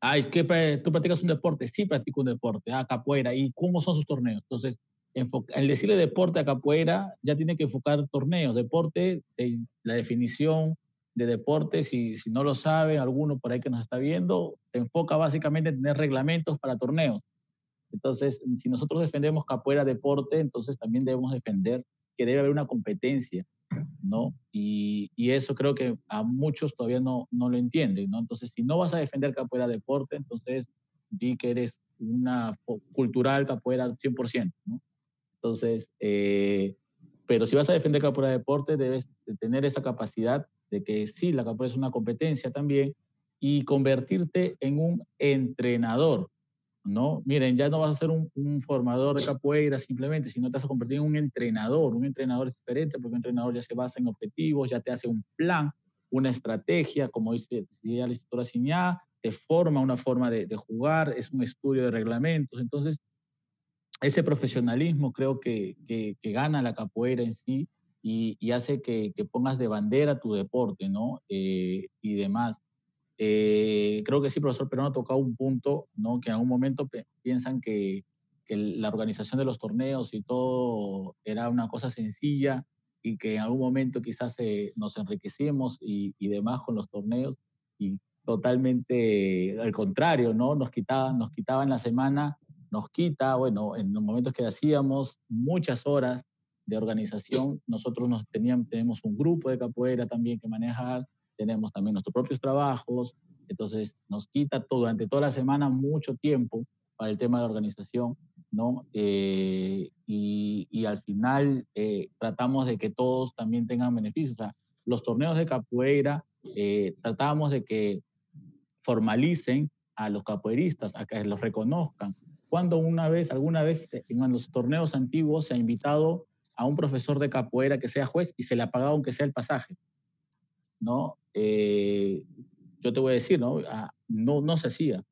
ay, ¿qué, ¿tú practicas un deporte? Sí, practico un deporte, ah, capoeira, ¿y cómo son sus torneos? Entonces, el decirle deporte a capoeira ya tiene que enfocar torneos. Deporte, eh, la definición de deporte, si, no lo sabe alguno por ahí que nos está viendo, se enfoca básicamente en tener reglamentos para torneos. Entonces, si nosotros defendemos capoeira deporte, entonces también debemos defender que debe haber una competencia, ¿no? Y, y eso creo que a muchos todavía no, no lo entienden, ¿no? Entonces, si no vas a defender capoeira deporte, entonces di que eres una cultural capoeira 100%, ¿no? Entonces, eh, pero si vas a defender capoeira deporte, debes tener esa capacidad de que sí, la capoeira es una competencia también, y convertirte en un entrenador. ¿no? Miren, ya no vas a ser un, formador de capoeira simplemente, sino te vas a convertir en un entrenador. Un entrenador es diferente porque un entrenador ya se basa en objetivos, ya te hace un plan, una estrategia, como dice, la instructora Siñá, te forma una forma de, jugar, es un estudio de reglamentos. Entonces, ese profesionalismo creo que, que, gana la capoeira en sí y, hace que, pongas de bandera tu deporte, ¿no? Eh, y demás. Eh, creo que sí, profesor Perón ha tocado un punto, ¿no? Que en algún momento piensan que, la organización de los torneos y todo era una cosa sencilla y que en algún momento quizás eh, nos enriquecimos y, y, demás con los torneos y totalmente al contrario, ¿no? Nos quitaban, nos quitaban la semana, nos quita, bueno, en los momentos que hacíamos muchas horas de organización, nosotros nos teníamos, tenemos un grupo de capoeira también que manejar, tenemos también nuestros propios trabajos, entonces nos quita todo, durante toda la semana mucho tiempo para el tema de organización, ¿no? Eh, y, al final eh, tratamos de que todos también tengan beneficios. O sea, los torneos de capoeira eh, tratamos de que formalicen a los capoeiristas, a que los reconozcan. Cuando una vez, alguna vez en los torneos antiguos se ha invitado a un profesor de capoeira que sea juez y se le ha pagado aunque sea el pasaje, ¿no? Eh, yo te voy a decir, ¿no? Ah, no, no se hacía.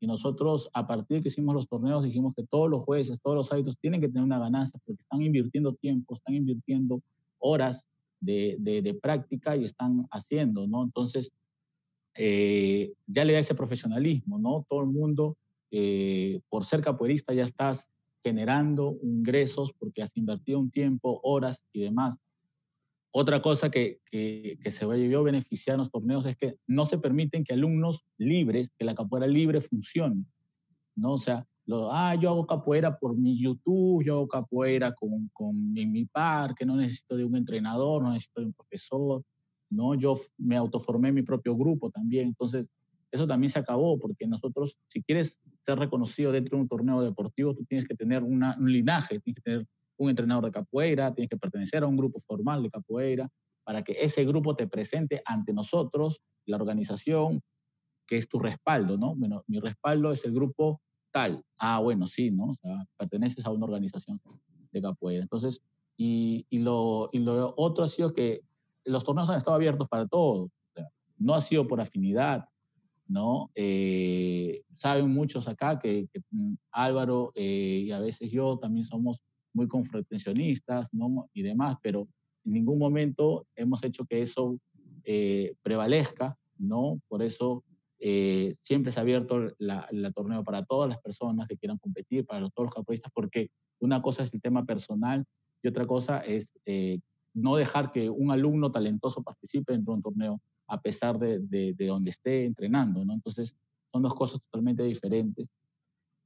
Y nosotros, a partir de que hicimos los torneos, dijimos que todos los jueces, todos los hábitos tienen que tener una ganancia porque están invirtiendo tiempo, están invirtiendo horas de, de, práctica y están haciendo, ¿no? Entonces, eh, ya le da ese profesionalismo, ¿no? Todo el mundo, eh, por ser capoeirista, ya estás generando ingresos porque has invertido un tiempo, horas y demás. Otra cosa que, que, que se vio beneficiar en los torneos es que no se permiten que alumnos libres, que la capoeira libre funcione, ¿no? O sea, lo, ah, yo hago capoeira por mi YouTube, yo hago capoeira con, en mi parque, no necesito de un entrenador, no necesito de un profesor, ¿no? Yo me autoformé mi propio grupo también, entonces eso también se acabó, porque nosotros, si quieres ser reconocido dentro de un torneo deportivo, tú tienes que tener un linaje, tienes que tener un entrenador de capoeira, tienes que pertenecer a un grupo formal de capoeira, para que ese grupo te presente ante nosotros, la organización, que es tu respaldo, ¿no? Bueno, mi respaldo es el grupo tal. Ah, bueno, sí, ¿no? O sea, perteneces a una organización de capoeira. Entonces, y, y, lo, y lo otro ha sido que los torneos han estado abiertos para todos. no ha sido por afinidad, ¿no? Eh, saben muchos acá que, mm, Álvaro eh, y a veces yo también somos muy confrontacionistas, ¿no? Y demás, pero en ningún momento hemos hecho que eso eh, prevalezca, ¿no? Por eso eh, siempre se ha abierto la, torneo para todas las personas que quieran competir, para todos los capoeistas, porque una cosa es el tema personal y otra cosa es eh, no dejar que un alumno talentoso participe de un torneo a pesar de, de, de donde esté entrenando. Entonces, son dos cosas totalmente diferentes.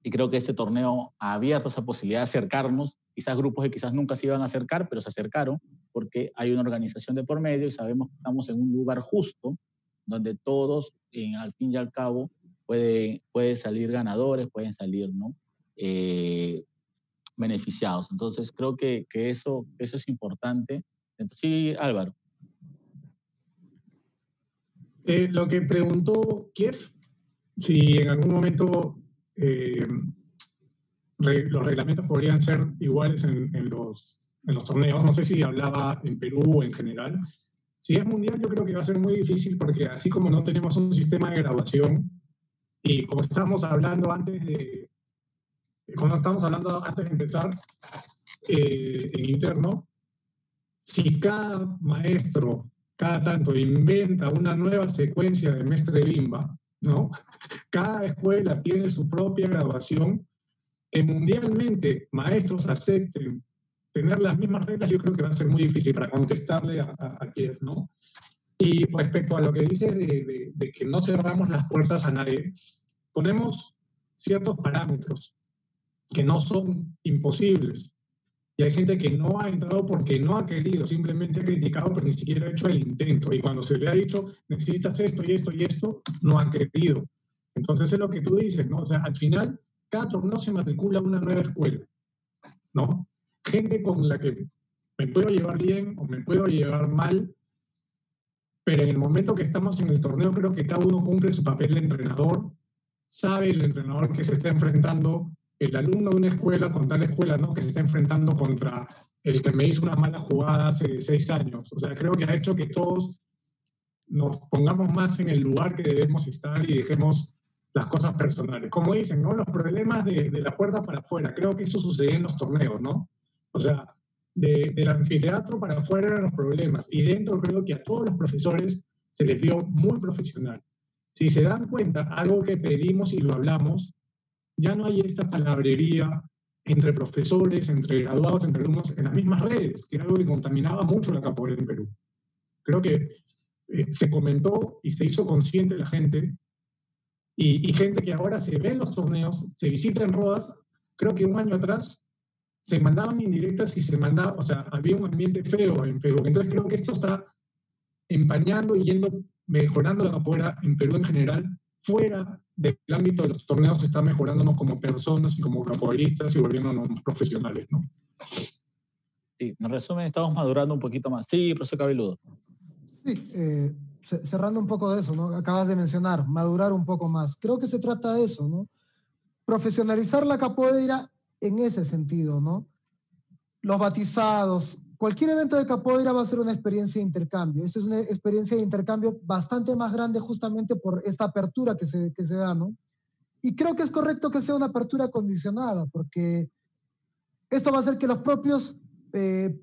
Y creo que este torneo ha abierto esa posibilidad de acercarnos quizás grupos que quizás nunca se iban a acercar, pero se acercaron porque hay una organización de por medio y sabemos que estamos en un lugar justo donde todos, al fin y al cabo, pueden puede salir ganadores, pueden salir ¿no? Eh, beneficiados. Entonces, creo que, que, eso, eso es importante. Sí, Álvaro. Eh, lo que preguntó Kiev, si en algún momento eh, los reglamentos podrían ser iguales en, los, en los torneos. No sé si hablaba en Perú o en general. Si es mundial, yo creo que va a ser muy difícil porque así como no tenemos un sistema de graduación y como estábamos hablando antes de, como estamos hablando antes de empezar eh, en interno, si cada maestro cada tanto inventa una nueva secuencia de mestre bimba, ¿no? Cada escuela tiene su propia graduación que mundialmente maestros acepten tener las mismas reglas, yo creo que va a ser muy difícil para contestarle a, a, Kiev, ¿no? Y respecto a lo que dice de, de, que no cerramos las puertas a nadie, ponemos ciertos parámetros que no son imposibles. Y hay gente que no ha entrado porque no ha querido, simplemente ha criticado, pero ni siquiera ha hecho el intento. Y cuando se le ha dicho, necesitas esto y esto y esto, no ha querido. Entonces es lo que tú dices, ¿no? O sea, al final cada torneo se matricula una nueva escuela, ¿no? Gente con la que me puedo llevar bien o me puedo llevar mal, pero en el momento que estamos en el torneo creo que cada uno cumple su papel de entrenador, sabe el entrenador que se está enfrentando, el alumno de una escuela con tal escuela, ¿no? Que se está enfrentando contra el que me hizo una mala jugada hace seis años. O sea, creo que ha hecho que todos nos pongamos más en el lugar que debemos estar y dejemos las cosas personales. Como dicen, ¿no? Los problemas de, de la puerta para afuera. Creo que eso sucede en los torneos, ¿no? O sea, de, del anfiteatro para afuera eran los problemas. Y dentro creo que a todos los profesores se les vio muy profesional. Si se dan cuenta, algo que pedimos y lo hablamos, ya no hay esta palabrería entre profesores, entre graduados, entre alumnos, en las mismas redes, que era algo que contaminaba mucho la capoeira en Perú. Creo que eh, se comentó y se hizo consciente la gente, y, gente que ahora se ve en los torneos, se visita en Rodas, creo que un año atrás se mandaban indirectas y se mandaba, o sea, había un ambiente feo en Facebook. Entonces creo que esto está empañando y yendo, mejorando la capoeira en Perú en general, fuera del ámbito de los torneos, está mejorándonos como personas y como capoeiristas y volviéndonos profesionales, ¿no? Sí, en resumen, estamos madurando un poquito más. Sí, profesor Cabeludo. Sí, eh, cerrando un poco de eso, ¿no? Acabas de mencionar, madurar un poco más. Creo que se trata de eso, ¿no? Profesionalizar la capoeira en ese sentido, ¿no? Los batizados, cualquier evento de capoeira va a ser una experiencia de intercambio. Esta es una experiencia de intercambio bastante más grande justamente por esta apertura que se, que se da, ¿no? Y creo que es correcto que sea una apertura condicionada, porque esto va a hacer que los propios, eh,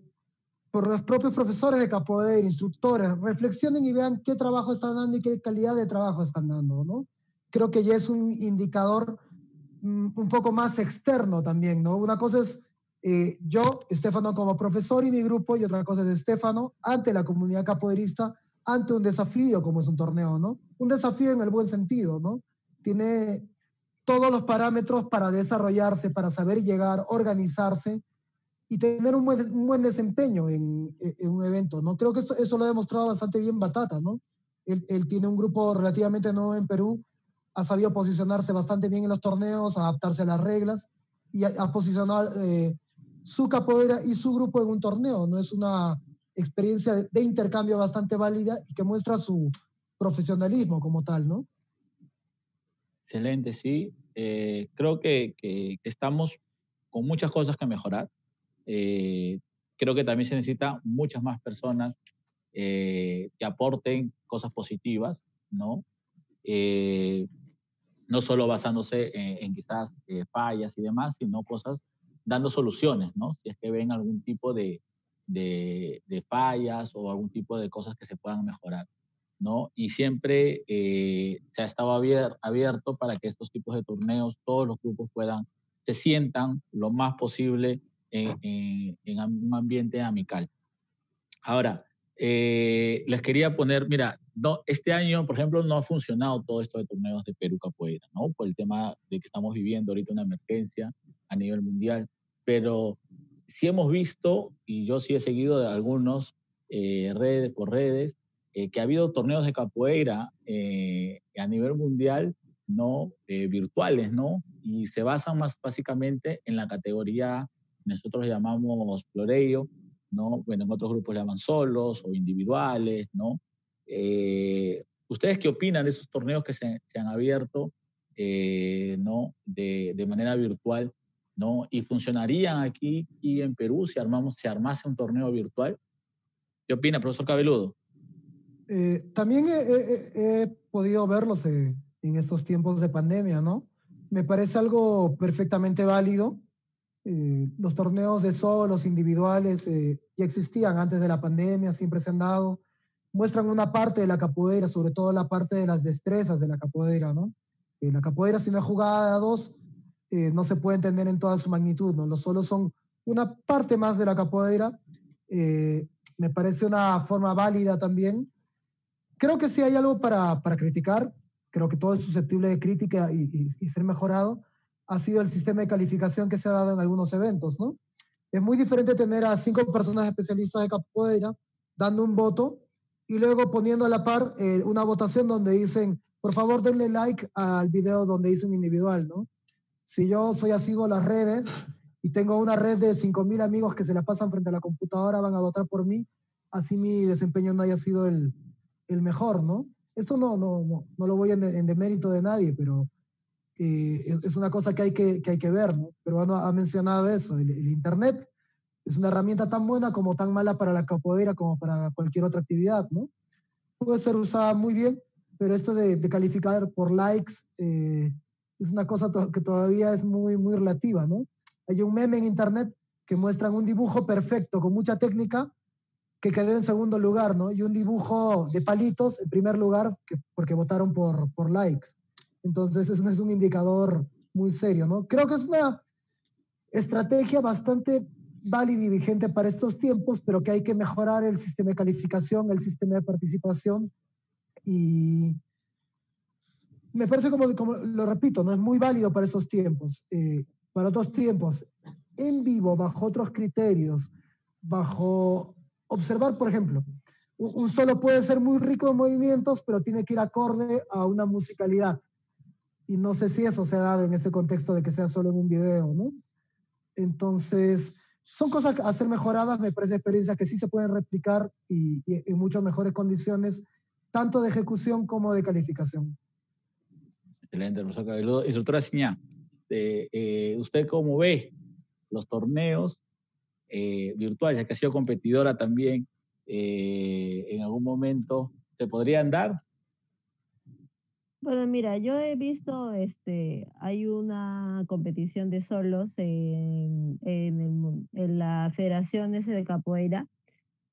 por los propios profesores de capoeira, instructores, reflexionen y vean qué trabajo están dando y qué calidad de trabajo están dando, ¿no? Creo que ya es un indicador Mm, un poco más externo también, ¿no? Una cosa es eh, yo, Estefano como profesor y mi grupo, y otra cosa es Estefano ante la comunidad capoeirista, ante un desafío como es un torneo, ¿no? Un desafío en el buen sentido, ¿no? Tiene todos los parámetros para desarrollarse, para saber llegar, organizarse y tener un buen, un buen desempeño en, en, un evento, ¿no? Creo que eso, eso lo ha demostrado bastante bien Batata, ¿no? Él, él tiene un grupo relativamente nuevo en Perú ha sabido posicionarse bastante bien en los torneos, adaptarse a las reglas y ha, posicionado eh, su capoeira y su grupo en un torneo. No es una experiencia de, intercambio bastante válida y que muestra su profesionalismo como tal, ¿no? Excelente, sí. Eh, creo que, que, estamos con muchas cosas que mejorar. Eh, creo que también se necesita muchas más personas que aporten cosas positivas, ¿no? no solo basándose en, quizás eh, fallas y demás, sino cosas dando soluciones, ¿no? Si es que ven algún tipo de, de, fallas o algún tipo de cosas que se puedan mejorar, ¿no? Y siempre eh, se ha estado abierto para que estos tipos de torneos, todos los grupos puedan, se sientan lo más posible en, en un ambiente amical. Ahora, eh, les quería poner, mira, no, este año, por ejemplo, no ha funcionado todo esto de torneos de Perú Capoeira, ¿no? Por el tema de que estamos viviendo ahorita una emergencia a nivel mundial, pero sí hemos visto, y yo sí he seguido de algunos eh, redes por redes, eh, que ha habido torneos de capoeira a nivel mundial, ¿no? virtuales, ¿no? Y se basan más básicamente en la categoría, nosotros llamamos floreio, ¿no? Bueno, en otros grupos le llaman solos o individuales, ¿no? Eh, ¿Ustedes qué opinan de esos torneos que se, se han abierto, eh, ¿no? De, de, manera virtual, ¿no? ¿Y funcionarían aquí y en Perú si, armamos, si armase un torneo virtual? ¿Qué opina, profesor Cabeludo? Eh, también he, podido verlos en estos tiempos de pandemia, ¿no? Me parece algo perfectamente válido eh, los torneos de solos individuales eh, ya existían antes de la pandemia, siempre se han dado. Muestran una parte de la capoeira, sobre todo la parte de las destrezas de la capoeira, ¿no? Eh, la capoeira, si no es jugada a dos, eh, no se puede entender en toda su magnitud, ¿no? Los solos son una parte más de la capoeira. Eh, me parece una forma válida también. Creo que si hay algo para, para criticar. Creo que todo es susceptible de crítica y, ser mejorado ha sido el sistema de calificación que se ha dado en algunos eventos, ¿no? Es muy diferente tener a cinco personas especialistas de capoeira dando un voto y luego poniendo a la par eh, una votación donde dicen, por favor denle like al video donde dicen individual, ¿no? Si yo soy asiduo a las redes y tengo una red de 5.000 amigos que se la pasan frente a la computadora, van a votar por mí, así mi desempeño no haya sido el, el mejor, ¿no? Esto no, no, no, no lo voy en, en demérito de nadie, pero eh, es una cosa que hay que, que, hay que ver, ¿no? Pero ha mencionado eso, el, Internet es una herramienta tan buena como tan mala para la capoeira como para cualquier otra actividad, ¿no? Puede ser usada muy bien, pero esto de, de calificar por likes eh, es una cosa que todavía es muy, muy relativa, ¿no? Hay un meme en Internet que muestran un dibujo perfecto con mucha técnica que quedó en segundo lugar, ¿no? Y un dibujo de palitos en primer lugar que, porque votaron por, por likes. Entonces, eso es un indicador muy serio, ¿no? Creo que es una estrategia bastante válida y vigente para estos tiempos, pero que hay que mejorar el sistema de calificación, el sistema de participación y me parece como, como lo repito, no es muy válido para esos tiempos. Eh, para otros tiempos, en vivo, bajo otros criterios, bajo observar, por ejemplo, un solo puede ser muy rico en movimientos, pero tiene que ir acorde a una musicalidad. Y no sé si eso se ha dado en este contexto de que sea solo en un video, ¿no? Entonces, son cosas a ser mejoradas, me parece experiencias que sí se pueden replicar y, en muchas mejores condiciones, tanto de ejecución como de calificación. Excelente, profesor Cabeludo. Instructora Siñá, eh, eh, ¿usted cómo ve los torneos eh, virtuales, ya que ha sido competidora también en algún momento? ¿Se podrían dar? Bueno, mira, yo he visto, este, hay una competición de solos en, en, la Federación ese de Capoeira.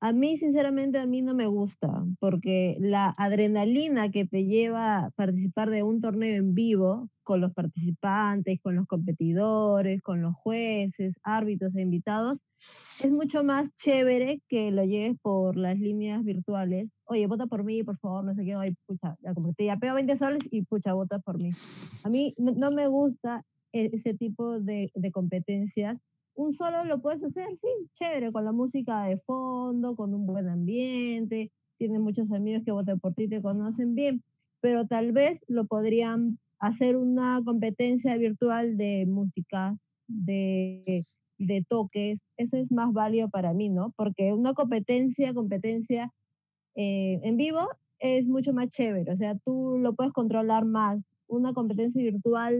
A mí, sinceramente, a mí no me gusta, porque la adrenalina que te lleva a participar de un torneo en vivo, con los participantes, con los competidores, con los jueces, árbitros e invitados, es mucho más chévere que lo lleves por las líneas virtuales. Oye, vota por mí, por favor, no sé qué, oye, pucha, ya como te pego 20 soles y pucha, vota por mí. A mí no, me gusta e, ese tipo de, competencias. Un solo lo puedes hacer, sí, chévere, con la música de fondo, con un buen ambiente, tienes muchos amigos que votan por ti, te conocen bien, pero tal vez lo podrían hacer una competencia virtual de música, de de toques, eso es más válido para mí, ¿no? Porque una competencia, competencia eh, en vivo es mucho más chévere, o sea, tú lo puedes controlar más. Una competencia virtual,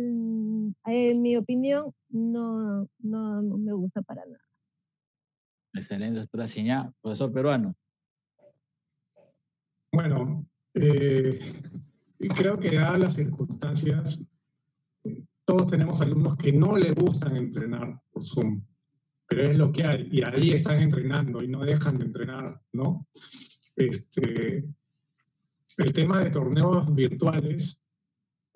en mi opinión, no, no, me gusta para nada. Excelente, doctora Siñá. Profesor peruano. Bueno, eh, creo que dadas las circunstancias, todos tenemos alumnos que no le gustan entrenar por Zoom pero es lo que hay, y ahí están entrenando y no dejan de entrenar, ¿no? Este, el tema de torneos virtuales,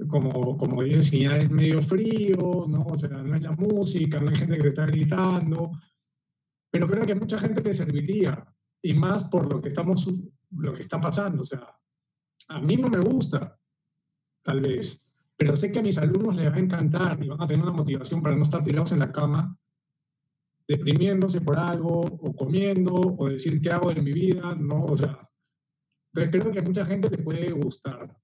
como, como dice señal, es medio frío, ¿no? O sea, no es la música, no hay gente que te está gritando, pero creo que a mucha gente le serviría, y más por lo que, estamos, lo que está pasando, o sea, a mí no me gusta, tal vez, pero sé que a mis alumnos les va a encantar y van a tener una motivación para no estar tirados en la cama deprimiéndose por algo, o comiendo, o decir qué hago de mi vida, ¿no? O sea, entonces creo que a mucha gente le puede gustar.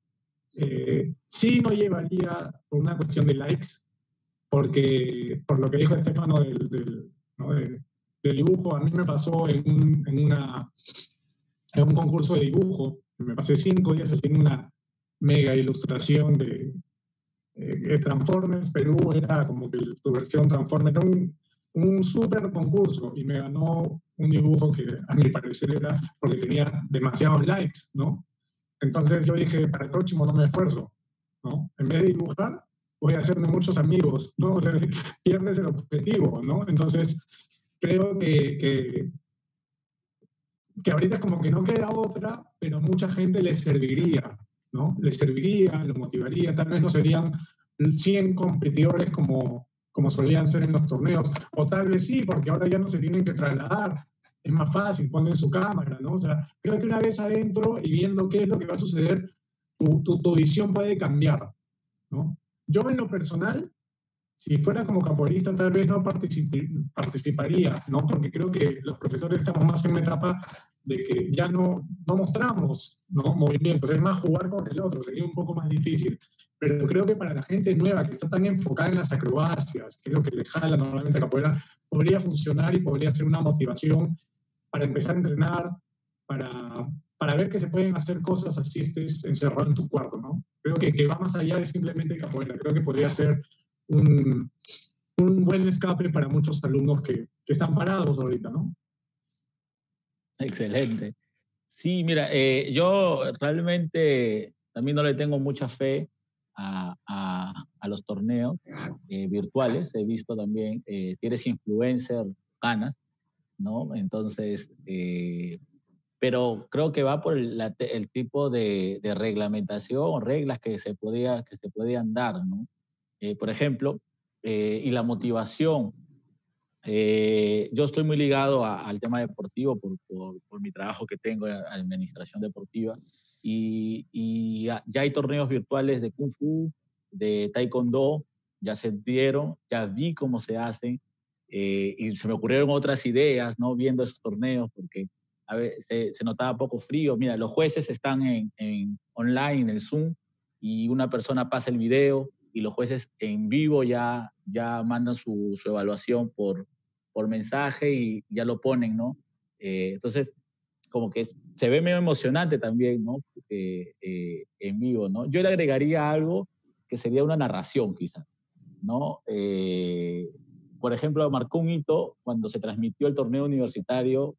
Eh, sí no llevaría por una cuestión de likes, porque por lo que dijo Estefano del, del, del dibujo, a mí me pasó en un, en, una, en un concurso de dibujo, me pasé cinco días haciendo una mega ilustración de, Transformers Perú, era como que tu versión Transformers, era un, un súper concurso y me ganó un dibujo que a mi parecer era porque tenía demasiados likes, ¿no? Entonces yo dije, para el próximo no me esfuerzo, ¿no? En vez de dibujar, voy a hacerme muchos amigos, ¿no? O sea, (laughs) pierdes el objetivo, ¿no? Entonces, creo que, que, que ahorita es como que no queda otra, pero mucha gente le serviría, ¿no? Le serviría, lo motivaría, tal vez no serían 100 competidores como como solían ser en los torneos, o tal vez sí, porque ahora ya no se tienen que trasladar, es más fácil, ponen su cámara, ¿no? O sea, creo que una vez adentro y viendo qué es lo que va a suceder, tu, tu, visión puede cambiar, ¿no? Yo en lo personal, si fuera como capoeirista, tal vez no participaría, ¿no? Porque creo que los profesores estamos más en una etapa de que ya no, no mostramos ¿no? movimientos, es más jugar con el otro, sería un poco más difícil pero creo que para la gente nueva que está tan enfocada en las acrobacias, que es lo que le jala normalmente a capoeira, podría funcionar y podría ser una motivación para empezar a entrenar, para, para ver que se pueden hacer cosas así estés encerrado en tu cuarto, ¿no? Creo que, que va más allá de simplemente capoeira. Creo que podría ser un, un buen escape para muchos alumnos que, que están parados ahorita, ¿no? Excelente. Sí, mira, eh, yo realmente también no le tengo mucha fe a, a, los torneos eh, virtuales. He visto también, eh, eres influencer, ganas, ¿no? Entonces, eh, pero creo que va por el, tipo de, reglamentación o reglas que se, podía, que se podían dar, ¿no? Eh, por ejemplo, eh, y la motivación. Yo estoy muy ligado al tema deportivo por, por, mi trabajo que tengo en administración deportiva y, ya hay torneos virtuales de Kung Fu, de Taekwondo, ya se dieron, ya vi cómo se hacen eh, y se me ocurrieron otras ideas, ¿no? Viendo esos torneos, porque a ver, se, se, notaba poco frío. Mira, los jueces están en, en, online, en el Zoom, y una persona pasa el video y los jueces en vivo ya, ya mandan su, su evaluación por, por mensaje y ya lo ponen, ¿no? Eh, entonces, como que se ve medio emocionante también, ¿no? Eh, eh, en vivo, ¿no? Yo le agregaría algo que sería una narración, quizás, ¿no? Por ejemplo, marcó un hito cuando se transmitió el torneo universitario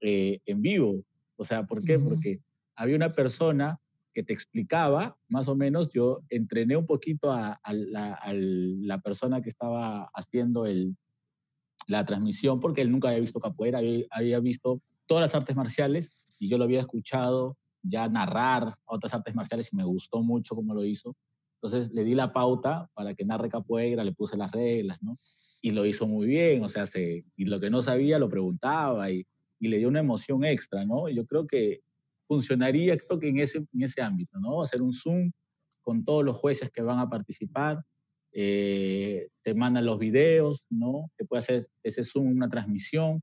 eh, en vivo. O sea, ¿por qué? Uh -huh. Porque había una persona que te explicaba, más o menos, yo entrené un poquito a, a, la, a la, persona que estaba haciendo el, la transmisión, porque él nunca había visto capoeira, había, había visto todas las artes marciales y yo lo había escuchado ya narrar otras artes marciales y me gustó mucho cómo lo hizo. Entonces le di la pauta para que narre capoeira, le puse las reglas, ¿no? Y lo hizo muy bien, o sea, se, y lo que no sabía lo preguntaba y, y le dio una emoción extra, ¿no? Yo creo que funcionaría, creo que en ese, en ese ámbito, ¿no? Hacer un Zoom con todos los jueces que van a participar, eh, te mandan los videos, ¿no? Te puede hacer ese Zoom una transmisión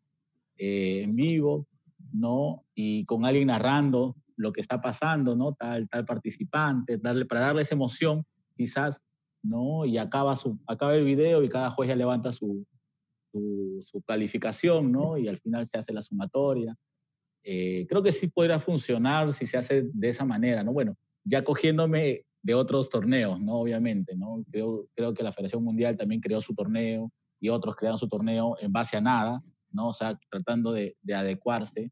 eh, en vivo, ¿no? Y con alguien narrando lo que está pasando, ¿no? Tal, tal participante, darle, para darle esa emoción, quizás, ¿no? Y acaba, su, acaba el video y cada juez ya levanta su, su, su calificación, ¿no? Y al final se hace la sumatoria. Eh, creo que sí podría funcionar si se hace de esa manera, ¿no? Bueno, ya cogiéndome de otros torneos, ¿no? Obviamente, ¿no? Creo, creo que la Federación Mundial también creó su torneo y otros crearon su torneo en base a nada, ¿no? O sea, tratando de, de adecuarse.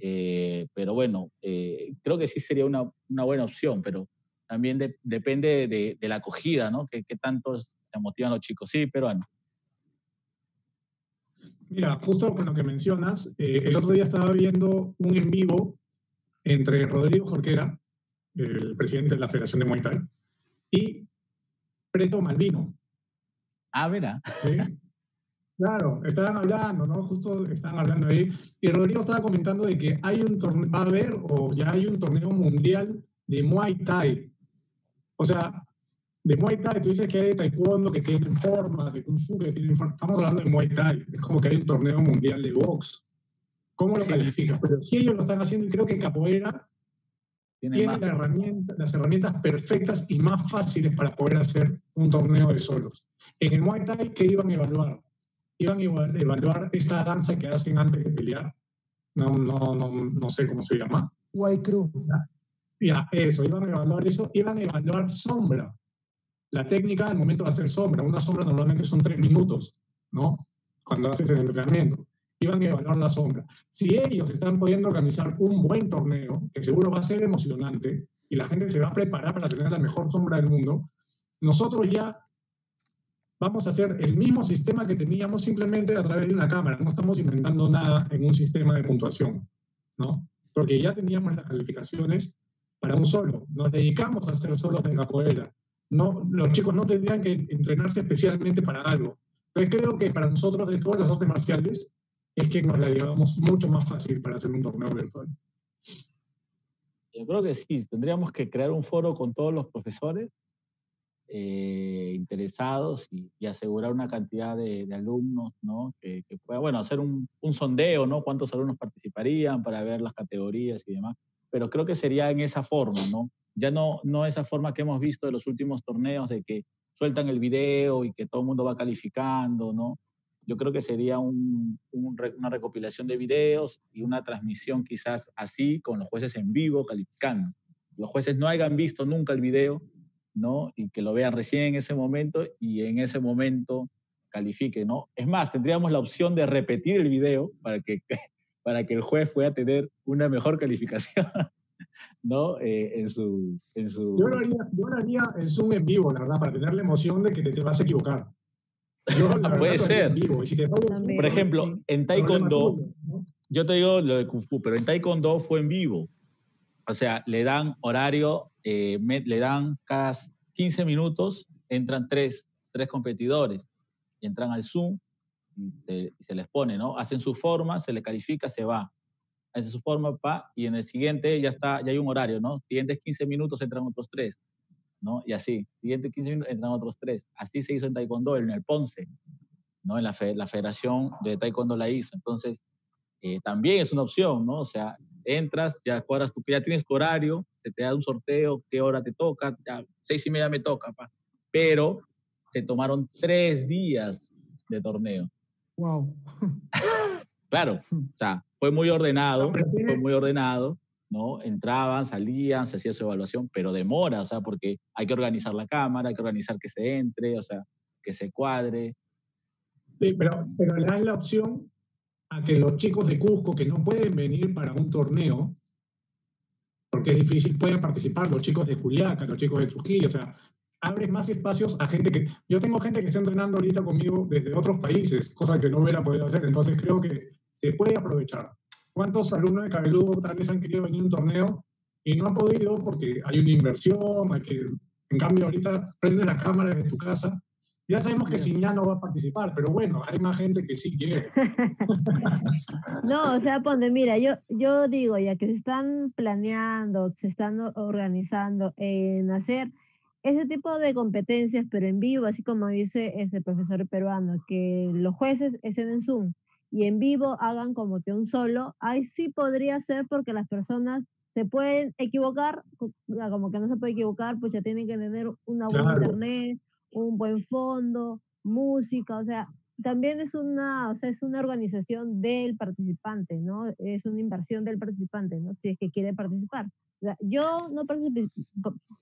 Eh, pero bueno, eh, creo que sí sería una, una buena opción, pero también de, depende de, de, la acogida, ¿no? Que tanto se motivan los chicos. Sí, peruano. Mira, justo con lo que mencionas, eh, el otro día estaba viendo un en vivo entre Rodrigo Jorquera, el presidente de la Federación de Muay Thai, y Preto Malvino. Ah, mira. ¿Sí? Claro, estaban hablando, ¿no? Justo estaban hablando ahí. Y Rodrigo estaba comentando de que hay un torneo, va a haber, o ya hay un torneo mundial de Muay Thai. O sea, de Muay Thai, tú dices que hay de Taekwondo que tienen formas, de Kung Fu que tienen formas. Estamos hablando de Muay Thai. Es como que hay un torneo mundial de box. ¿Cómo lo calificas? Pero si ellos lo están haciendo, y creo que Capoeira tiene, tiene la herramienta, las herramientas perfectas y más fáciles para poder hacer un torneo de solos. En el Muay Thai, ¿qué iban a evaluar? Iban a evaluar esta danza que hacen antes de pelear. No, no, no, no sé cómo se llama. White Crew. Ya, eso, iban a evaluar eso. Iban a evaluar sombra. La técnica al momento de hacer sombra. Una sombra normalmente son tres minutos, ¿no? Cuando haces el entrenamiento iban a evaluar la sombra. Si ellos están pudiendo organizar un buen torneo, que seguro va a ser emocionante, y la gente se va a preparar para tener la mejor sombra del mundo, nosotros ya vamos a hacer el mismo sistema que teníamos simplemente a través de una cámara. No estamos inventando nada en un sistema de puntuación, ¿no? Porque ya teníamos las calificaciones para un solo. Nos dedicamos a hacer solos de capoeira. No, los chicos no tendrían que entrenarse especialmente para algo. Entonces creo que para nosotros de todas las artes marciales, es que nos la llevamos mucho más fácil para hacer un torneo virtual. Yo creo que sí, tendríamos que crear un foro con todos los profesores eh, interesados y, asegurar una cantidad de, alumnos, ¿no? Que, pueda, bueno, hacer un, sondeo, ¿no? Cuántos alumnos participarían para ver las categorías y demás. Pero creo que sería en esa forma, ¿no? Ya no, no esa forma que hemos visto de los últimos torneos de que sueltan el video y que todo el mundo va calificando, ¿no? yo creo que sería un, una recopilación de videos y una transmisión quizás así con los jueces en vivo calificando. Los jueces no hayan visto nunca el video, ¿no? Y que lo vean recién en ese momento y en ese momento califique, ¿no? Es más, tendríamos la opción de repetir el video para que, (laughs) para que el juez pueda tener una mejor (laughs) calificación, ¿no? Eh, en, su, en su... Yo lo, haría, yo lo haría en Zoom en vivo, la verdad, para tener la emoción de que te, te vas a equivocar. (laughs) Puede ser. Por ejemplo, en Taekwondo, yo te digo lo de Kung Fu, pero en Taekwondo fue en vivo. O sea, le dan horario, eh, le dan cada 15 minutos, entran tres, tres competidores, y entran al Zoom y se, les pone, ¿no? Hacen su forma, se les califica, se va. Hacen su forma, pa, y en el siguiente ya está, ya hay un horario, ¿no? Siguientes 15 minutos entran otros tres. ¿no? Y así, siguiente 15 minutos entran otros tres. Así se hizo en Taekwondo, en el Ponce, ¿no? En la, la Federación de Taekwondo la hizo. Entonces, eh, también es una opción, ¿no? O sea, entras, ya cuadras tu, ya tienes tu horario, se te da un sorteo, qué hora te toca, ya seis y media me toca, pa. pero se tomaron tres días de torneo. Wow. (laughs) claro, o sea, fue muy ordenado, fue muy ordenado, ¿no? Entraban, salían, se hacía su evaluación, pero demora, o sea, porque hay que organizar la cámara, hay que organizar que se entre, o sea, que se cuadre. Sí, pero, pero le das la opción a que los chicos de Cusco que no pueden venir para un torneo, porque es difícil, puedan participar, los chicos de Juliaca, los chicos de Trujillo, o sea, abres más espacios a gente que... Yo tengo gente que está entrenando ahorita conmigo desde otros países, cosa que no hubiera podido hacer, entonces creo que se puede aprovechar. ¿Cuántos alumnos de Cabeludo tal vez han querido venir a un torneo y no han podido porque hay una inversión, hay que, en cambio ahorita prende la cámara de tu casa. Ya sabemos que Siñá no va a participar, pero bueno, hay más gente que sí quiere. (laughs) (laughs) no, o sea, ponte, mira, yo, yo digo ya que se están planeando, se están organizando en hacer ese tipo de competencias, pero en vivo, así como dice ese profesor peruano, que los jueces estén en Zoom y en vivo hagan como que un solo, ahí sí podría ser porque las personas se pueden equivocar, como que no se puede equivocar, pues ya tienen que tener una buena internet, un buen fondo, música, o sea, también es una, o sea, es una organización del participante, ¿no? Es una inversión del participante, ¿no? Si es que quiere participar yo no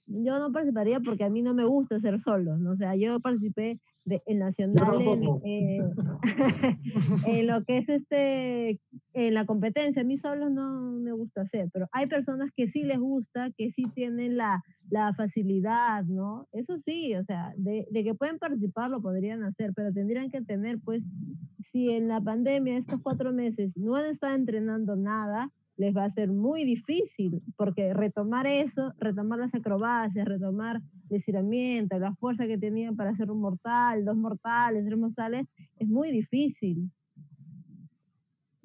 yo no participaría porque a mí no me gusta ser solo, ¿no? O sea, yo participé de, en Nacional eh, (laughs) en, lo que es este, en la competencia. A mí solo no me gusta hacer, pero hay personas que sí les gusta, que sí tienen la, la facilidad, ¿no? Eso sí, o sea, de, de que pueden participar lo podrían hacer, pero tendrían que tener, pues, si en la pandemia estos cuatro meses no han estado entrenando nada, les va a ser muy difícil, porque retomar eso, retomar las acrobacias, retomar el estiramiento, la fuerza que tenían para hacer un mortal, dos mortales, tres mortales, es muy difícil.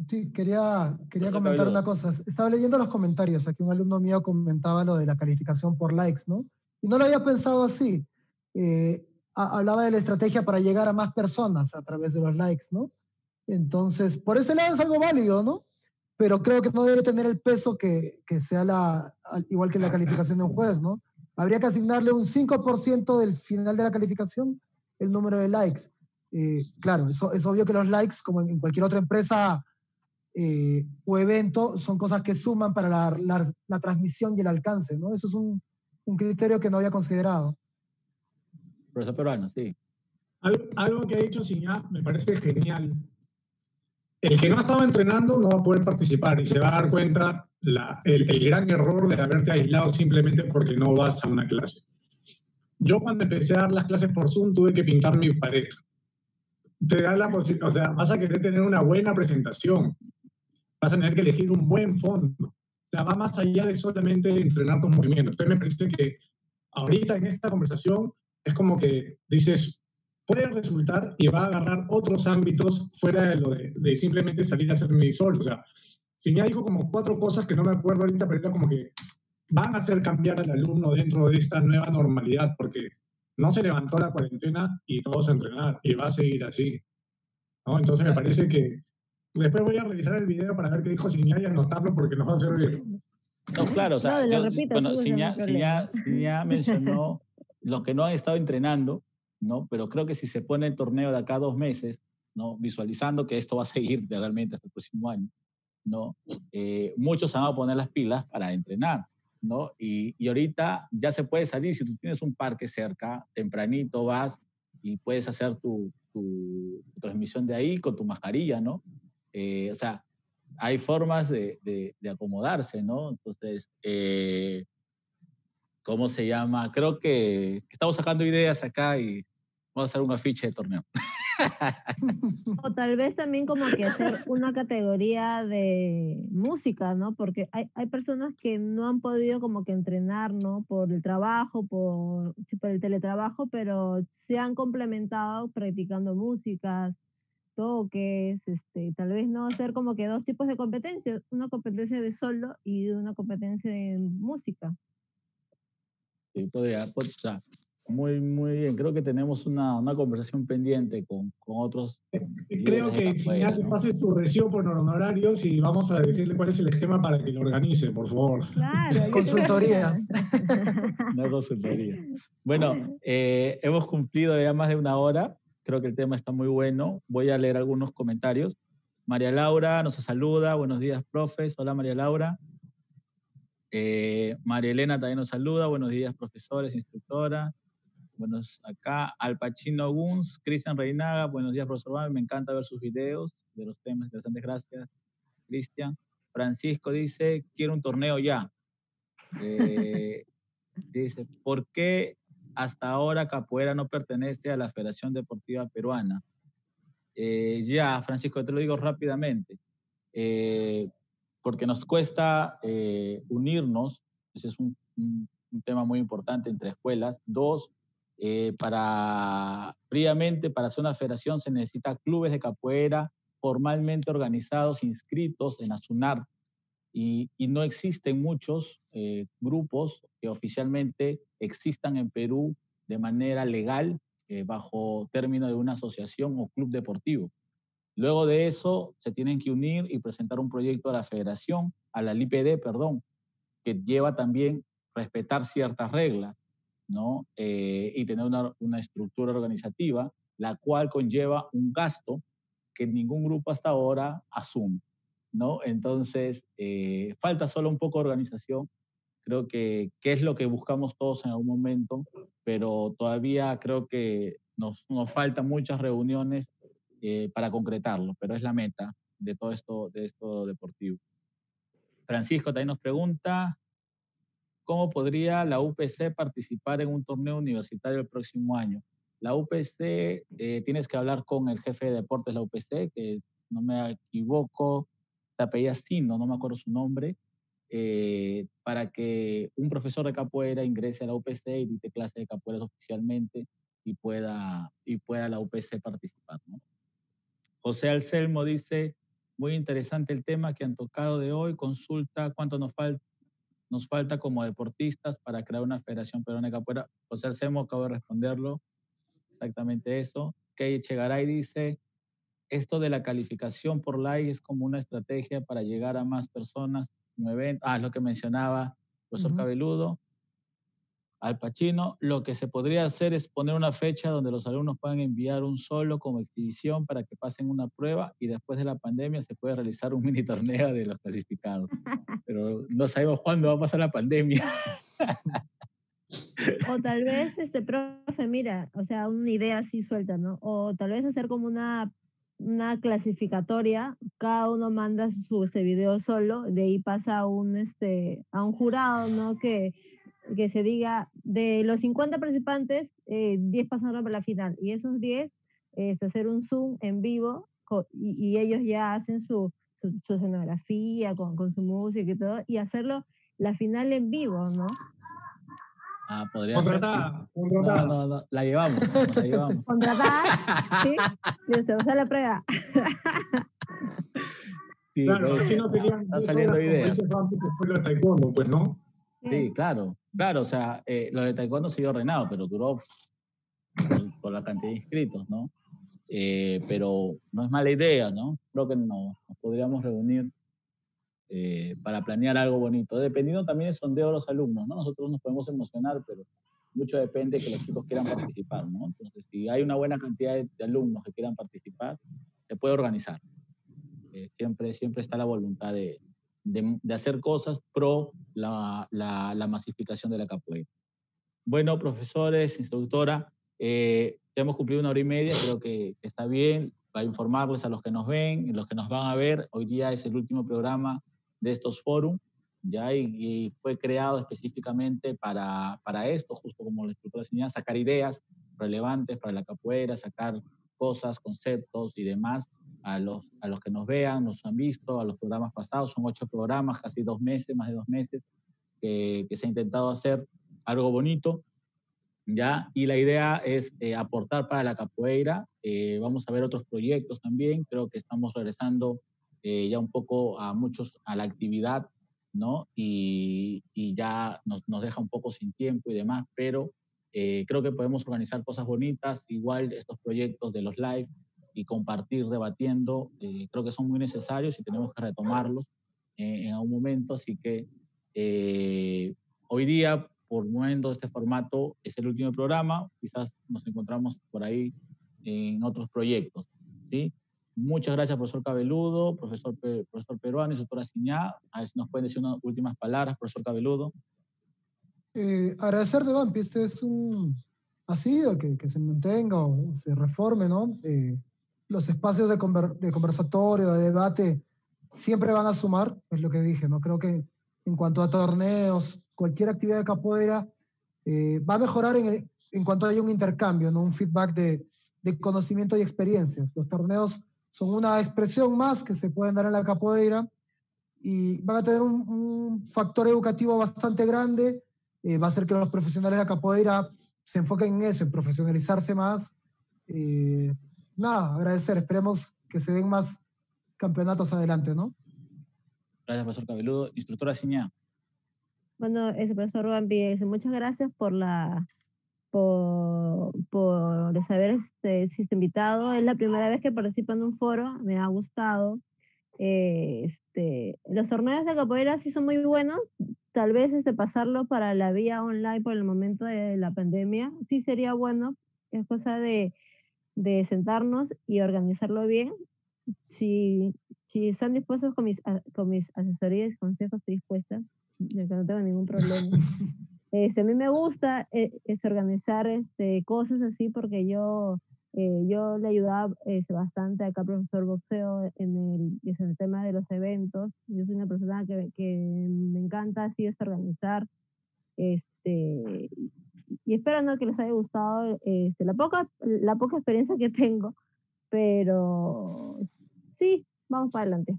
Sí, quería, quería comentar una cosa. Estaba leyendo los comentarios, aquí un alumno mío comentaba lo de la calificación por likes, ¿no? Y no lo había pensado así. Eh, hablaba de la estrategia para llegar a más personas a través de los likes, ¿no? Entonces, por ese lado es algo válido, ¿no? Pero creo que no debe tener el peso que, que sea la, igual que la calificación de un juez, ¿no? Habría que asignarle un 5% del final de la calificación el número de likes. Eh, claro, eso, es obvio que los likes, como en cualquier otra empresa eh, o evento, son cosas que suman para la, la, la, transmisión y el alcance, ¿no? Eso es un, un criterio que no había considerado. Profesor Peruano, sí. Algo, algo que ha dicho Siñá me parece genial, el que no estaba entrenando no va a poder participar y se va a dar cuenta la, el, gran error de haberte aislado simplemente porque no vas a una clase. Yo cuando empecé a dar las clases por Zoom tuve que pintar mi pared. Te da la posibilidad, o sea, vas a querer tener una buena presentación, vas a tener que elegir un buen fondo. O sea, va más allá de solamente entrenar tus movimientos. Entonces me parece que ahorita en esta conversación es como que dices, puede resultar y va a agarrar otros ámbitos fuera de lo de, simplemente salir a hacer solo. O sea, si me dijo como cuatro cosas que no me acuerdo ahorita, pero era como que van a hacer cambiar al alumno dentro de esta nueva normalidad, porque no se levantó la cuarentena y todos a entrenar, y va a seguir así. ¿no? Entonces me parece que después voy a revisar el video para ver qué dijo Siñá y anotarlo porque nos va a servir. No, claro, o sea, bueno, Siñá mencionó los que no han estado entrenando, ¿no? Pero creo que si se pone el torneo de acá dos meses, ¿no? Visualizando que esto va a seguir realmente hasta el próximo año, ¿no? Eh, muchos van a poner las pilas para entrenar, ¿no? Y, y ahorita ya se puede salir, si tú tienes un parque cerca, tempranito vas y puedes hacer tu, tu, transmisión de ahí con tu mascarilla, ¿no? Eh, o sea, hay formas de, de, acomodarse, ¿no? Entonces, eh, ¿cómo se llama? Creo que, estamos sacando ideas acá y a hacer un afiche de torneo. (laughs) o tal vez también como que hacer una categoría de música, ¿no? Porque hay, hay personas que no han podido como que entrenar, ¿no? Por el trabajo, por, por el teletrabajo, pero se han complementado practicando músicas, toques, este, tal vez no hacer como que dos tipos de competencias, una competencia de solo y una competencia de música. Sí, podría, pues, muy, muy bien. Creo que tenemos una, una conversación pendiente con, con otros. Eh, creo que si ¿no? pase su recibo por honorarios y vamos a decirle cuál es el esquema para que lo organice, por favor. Claro. consultoría. No consultoría. Bueno, eh, hemos cumplido ya más de una hora. Creo que el tema está muy bueno. Voy a leer algunos comentarios. María Laura nos saluda. Buenos días, profes. Hola, María Laura. Eh, María Elena también nos saluda. Buenos días, profesores, instructora. Buenos acá. Alpachino Guns, Cristian Reinaga. Buenos días, profesor. Me encanta ver sus videos de los temas interesantes. Gracias, Cristian. Francisco dice, quiero un torneo ya. Eh, (laughs) dice, ¿por qué hasta ahora Capoeira no pertenece a la Federación Deportiva Peruana. Eh, ya, Francisco, te lo digo rápidamente, eh, porque nos cuesta unirnos, ese es un, tema muy importante entre escuelas. Dos, para, fríamente, para hacer una federación se necesita clubes de capoeira formalmente organizados, inscritos en ASUNAR, y, no existen muchos eh, grupos que oficialmente existan en Perú de manera legal eh, bajo término de una asociación o club deportivo. Luego de eso se tienen que unir y presentar un proyecto a la federación, a la LIPD, perdón, que lleva también respetar ciertas reglas, ¿no? Eh, y tener una, una estructura organizativa, la cual conlleva un gasto que ningún grupo hasta ahora asume. ¿no? Entonces, eh, falta solo un poco de organización. Creo que, es lo que buscamos todos en algún momento, pero todavía creo que nos, nos faltan muchas reuniones eh, para concretarlo, pero es la meta de todo esto, de esto deportivo. Francisco también nos pregunta, ¿cómo podría la UPC participar en un torneo universitario el próximo año? La UPC, eh, tienes que hablar con el jefe de deportes de la UPC, que no me equivoco, se apellida Sino, no me acuerdo su nombre, eh, para que un profesor de capoeira ingrese a la UPC y dicte clase de capoeira oficialmente y pueda, y pueda la UPC participar. ¿no? José Alcelmo dice, muy interesante el tema que han tocado de hoy, consulta cuánto nos falta nos falta como deportistas para crear una federación peruana de capoeira. José Alcelmo acabo de responderlo, exactamente eso. Kei Chegaray dice, esto de la calificación por like es como una estrategia para llegar a más personas. Ah, es lo que mencionaba el profesor Cabeludo. Al Pachino, lo que se podría hacer es poner una fecha donde los alumnos puedan enviar un solo como exhibición para que pasen una prueba y después de la pandemia se puede realizar un mini torneo de los clasificados. (laughs) Pero no sabemos cuándo va a pasar la pandemia. O tal vez, este profe, mira, o sea, una idea así suelta, ¿no? O tal vez hacer como una una clasificatoria, cada uno manda su ese video solo, de ahí pasa a un, este, a un jurado, ¿no? Que, que se diga, de los 50 participantes, 10 eh, pasaron para la final, y esos 10, este, hacer un Zoom en vivo, y, ellos ya hacen su, su, escenografía con, con, su música y todo, y hacerlo la final en vivo, ¿no? Ah, podría contratada, ser. Contratada. No, no, no, la llevamos, (laughs) la llevamos. Contratada, sí. Listo, usa la prueba. Sí, claro, así no serían. Están saliendo ideas. Fue lo de taekwondo, pues, ¿no? Sí, claro. Claro, o sea, eh, lo de taekwondo siguió ordenado, pero duró por, la cantidad de inscritos, ¿no? Eh, pero no es mala idea, ¿no? Creo que nos podríamos reunir eh, para planear algo bonito. Dependiendo también del sondeo de los alumnos, ¿no? Nosotros nos podemos emocionar, pero mucho depende de que los chicos quieran participar, ¿no? Entonces, si hay una buena cantidad de, alumnos que quieran participar, se puede organizar. Eh, siempre, siempre está la voluntad de, de, hacer cosas pro la, la, masificación de la capoeira. Bueno, profesores, instructora, eh, hemos cumplido una hora y media, creo que está bien para informarles a los que nos ven, los que nos van a ver. Hoy día es el último programa de estos foros, ya y, fue creado específicamente para, para esto, justo como la instructora señala, sacar ideas relevantes para la capoeira, sacar cosas, conceptos y demás a los, a los que nos vean, nos han visto, a los programas pasados, son ocho programas, casi dos meses, más de dos meses, que, se ha intentado hacer algo bonito, ¿ya? Y la idea es eh, aportar para la capoeira, eh, vamos a ver otros proyectos también, creo que estamos regresando eh, ya un poco a muchos a la actividad, ¿no? Y, y ya nos, nos, deja un poco sin tiempo y demás, pero creo que podemos organizar cosas bonitas, igual estos proyectos de los live, y compartir debatiendo, eh, creo que son muy necesarios y tenemos que retomarlos eh, en algún momento. Así que eh, hoy día, por momento, este formato es el último programa. Quizás nos encontramos por ahí en otros proyectos. ¿sí? Muchas gracias, profesor Cabeludo, profesor, profesor Peruano y doctora Siñá. A ver si nos pueden decir unas últimas palabras, profesor Cabeludo. agradecer de Vampi, este es un, así, que, que se mantenga o se reforme, ¿no? Los espacios de, de, conversatorio, de debate, siempre van a sumar, es lo que dije, ¿no? Creo que en cuanto a torneos, cualquier actividad de capoeira, eh, va a mejorar en, en cuanto haya un intercambio, ¿no? Un feedback de, de, conocimiento y experiencias. Los torneos son una expresión más que se pueden dar en la capoeira y van a tener un, un factor educativo bastante grande, eh, va a hacer que los profesionales de capoeira se enfoquen en eso, en profesionalizarse más. Eh, nada, agradecer. Esperemos que se den más campeonatos adelante, ¿no? Gracias, profesor Cabeludo. Instructora Ciñá. Bueno, ese profesor Bambi, muchas gracias por la por, por haber este, sido invitado. Es la primera vez que participo en un foro, me ha gustado. Eh, este, los torneos de capoeira sí son muy buenos. Tal vez este, pasarlo para la vía online por el momento de la pandemia sí sería bueno. Es cosa de de sentarnos y organizarlo bien. Si, si están dispuestos con mis, con mis asesorías y consejos, estoy dispuesta, no tengo ningún problema. (laughs) Este, a mí me gusta eh, es organizar este, cosas así porque yo, eh, yo le ayudaba este, bastante acá profesor boxeo en el, en el tema de los eventos. Yo soy una persona que, que me encanta así es organizar. Este, y espero ¿no? que les haya gustado este, la, poca, la poca experiencia que (laughs) tengo, pero sí, vamos para adelante.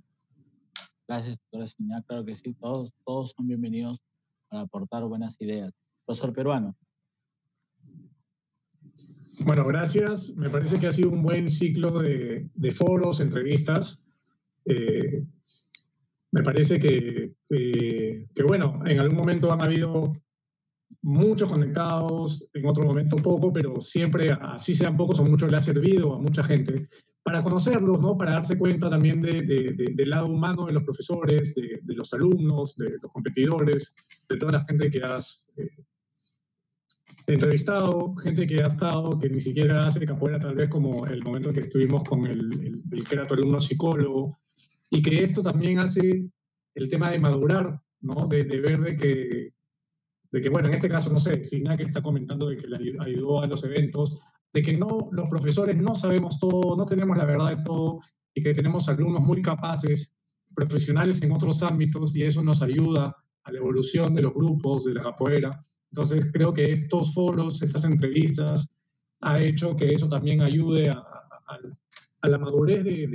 Gracias, doctora Siñá. Claro que sí, todos, todos son bienvenidos para aportar buenas ideas. Profesor Peruano. Bueno, gracias. Me parece que ha sido un buen ciclo de, de foros, entrevistas. Eh, me parece que, que, bueno, en algún momento han habido muchos conectados, en otro momento poco, pero siempre, así sean pocos o muchos, le ha servido a mucha gente para conocerlos, ¿no? para darse cuenta también de, del lado humano de los profesores, de, los alumnos, de los competidores, de toda la gente que has eh, entrevistado, gente que ha estado, que ni siquiera hace capoeira, tal vez como el momento que estuvimos con el, el, que era tu alumno psicólogo, y que esto también hace el tema de madurar, ¿no? de, de ver de que de que, bueno, en este caso, no sé, que está comentando de que le ayudó a los eventos, de que no, los profesores no sabemos todo, no tenemos la verdad de todo y que tenemos alumnos muy capaces, profesionales en otros ámbitos y eso nos ayuda a la evolución de los grupos, de la capoeira. Entonces creo que estos foros, estas entrevistas, ha hecho que eso también ayude a, la madurez de,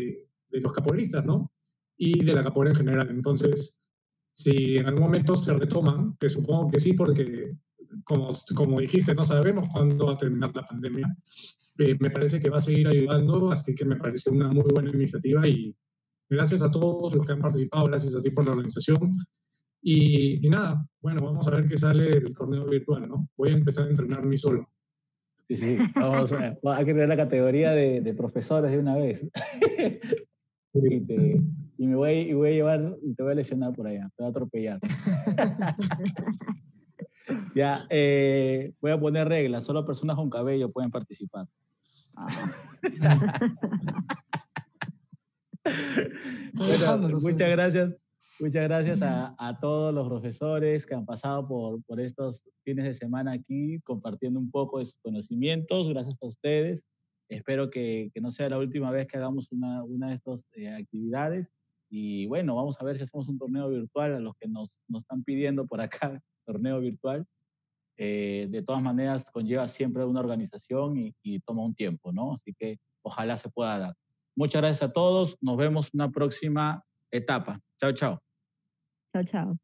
de, los capoeiristas, ¿no? Y de la capoeira en general. Entonces, si en algún momento se retoman, que supongo que sí, porque como, como dijiste, no sabemos cuándo va a terminar la pandemia, eh, me parece que va a seguir ayudando, así que me parece una muy buena iniciativa y gracias a todos los que han participado, gracias a ti por la organización. Y, y nada, bueno, vamos a ver qué sale del torneo virtual, ¿no? Voy a empezar a entrenar mí solo. Sí, sí, vamos a, hay que tener la categoría de, de profesores de una vez. (laughs) y, y me voy, y voy a llevar y te voy a lesionar por allá, te voy a atropellar. (laughs) ya, eh, voy a poner reglas, solo personas con cabello pueden participar. (laughs) muchas gracias. Muchas gracias a, a, todos los profesores que han pasado por, por estos fines de semana aquí compartiendo un poco de sus conocimientos. Gracias a ustedes. Espero que, que no sea la última vez que hagamos una, una de estas eh, actividades. Y bueno, vamos a ver si hacemos un torneo virtual a los que nos, nos están pidiendo por acá, (laughs) torneo virtual. Eh, de todas maneras, conlleva siempre una organización y, toma un tiempo, ¿no? Así que ojalá se pueda dar. Muchas gracias a todos. Nos vemos una próxima etapa. Chao, chao. Chao, chao.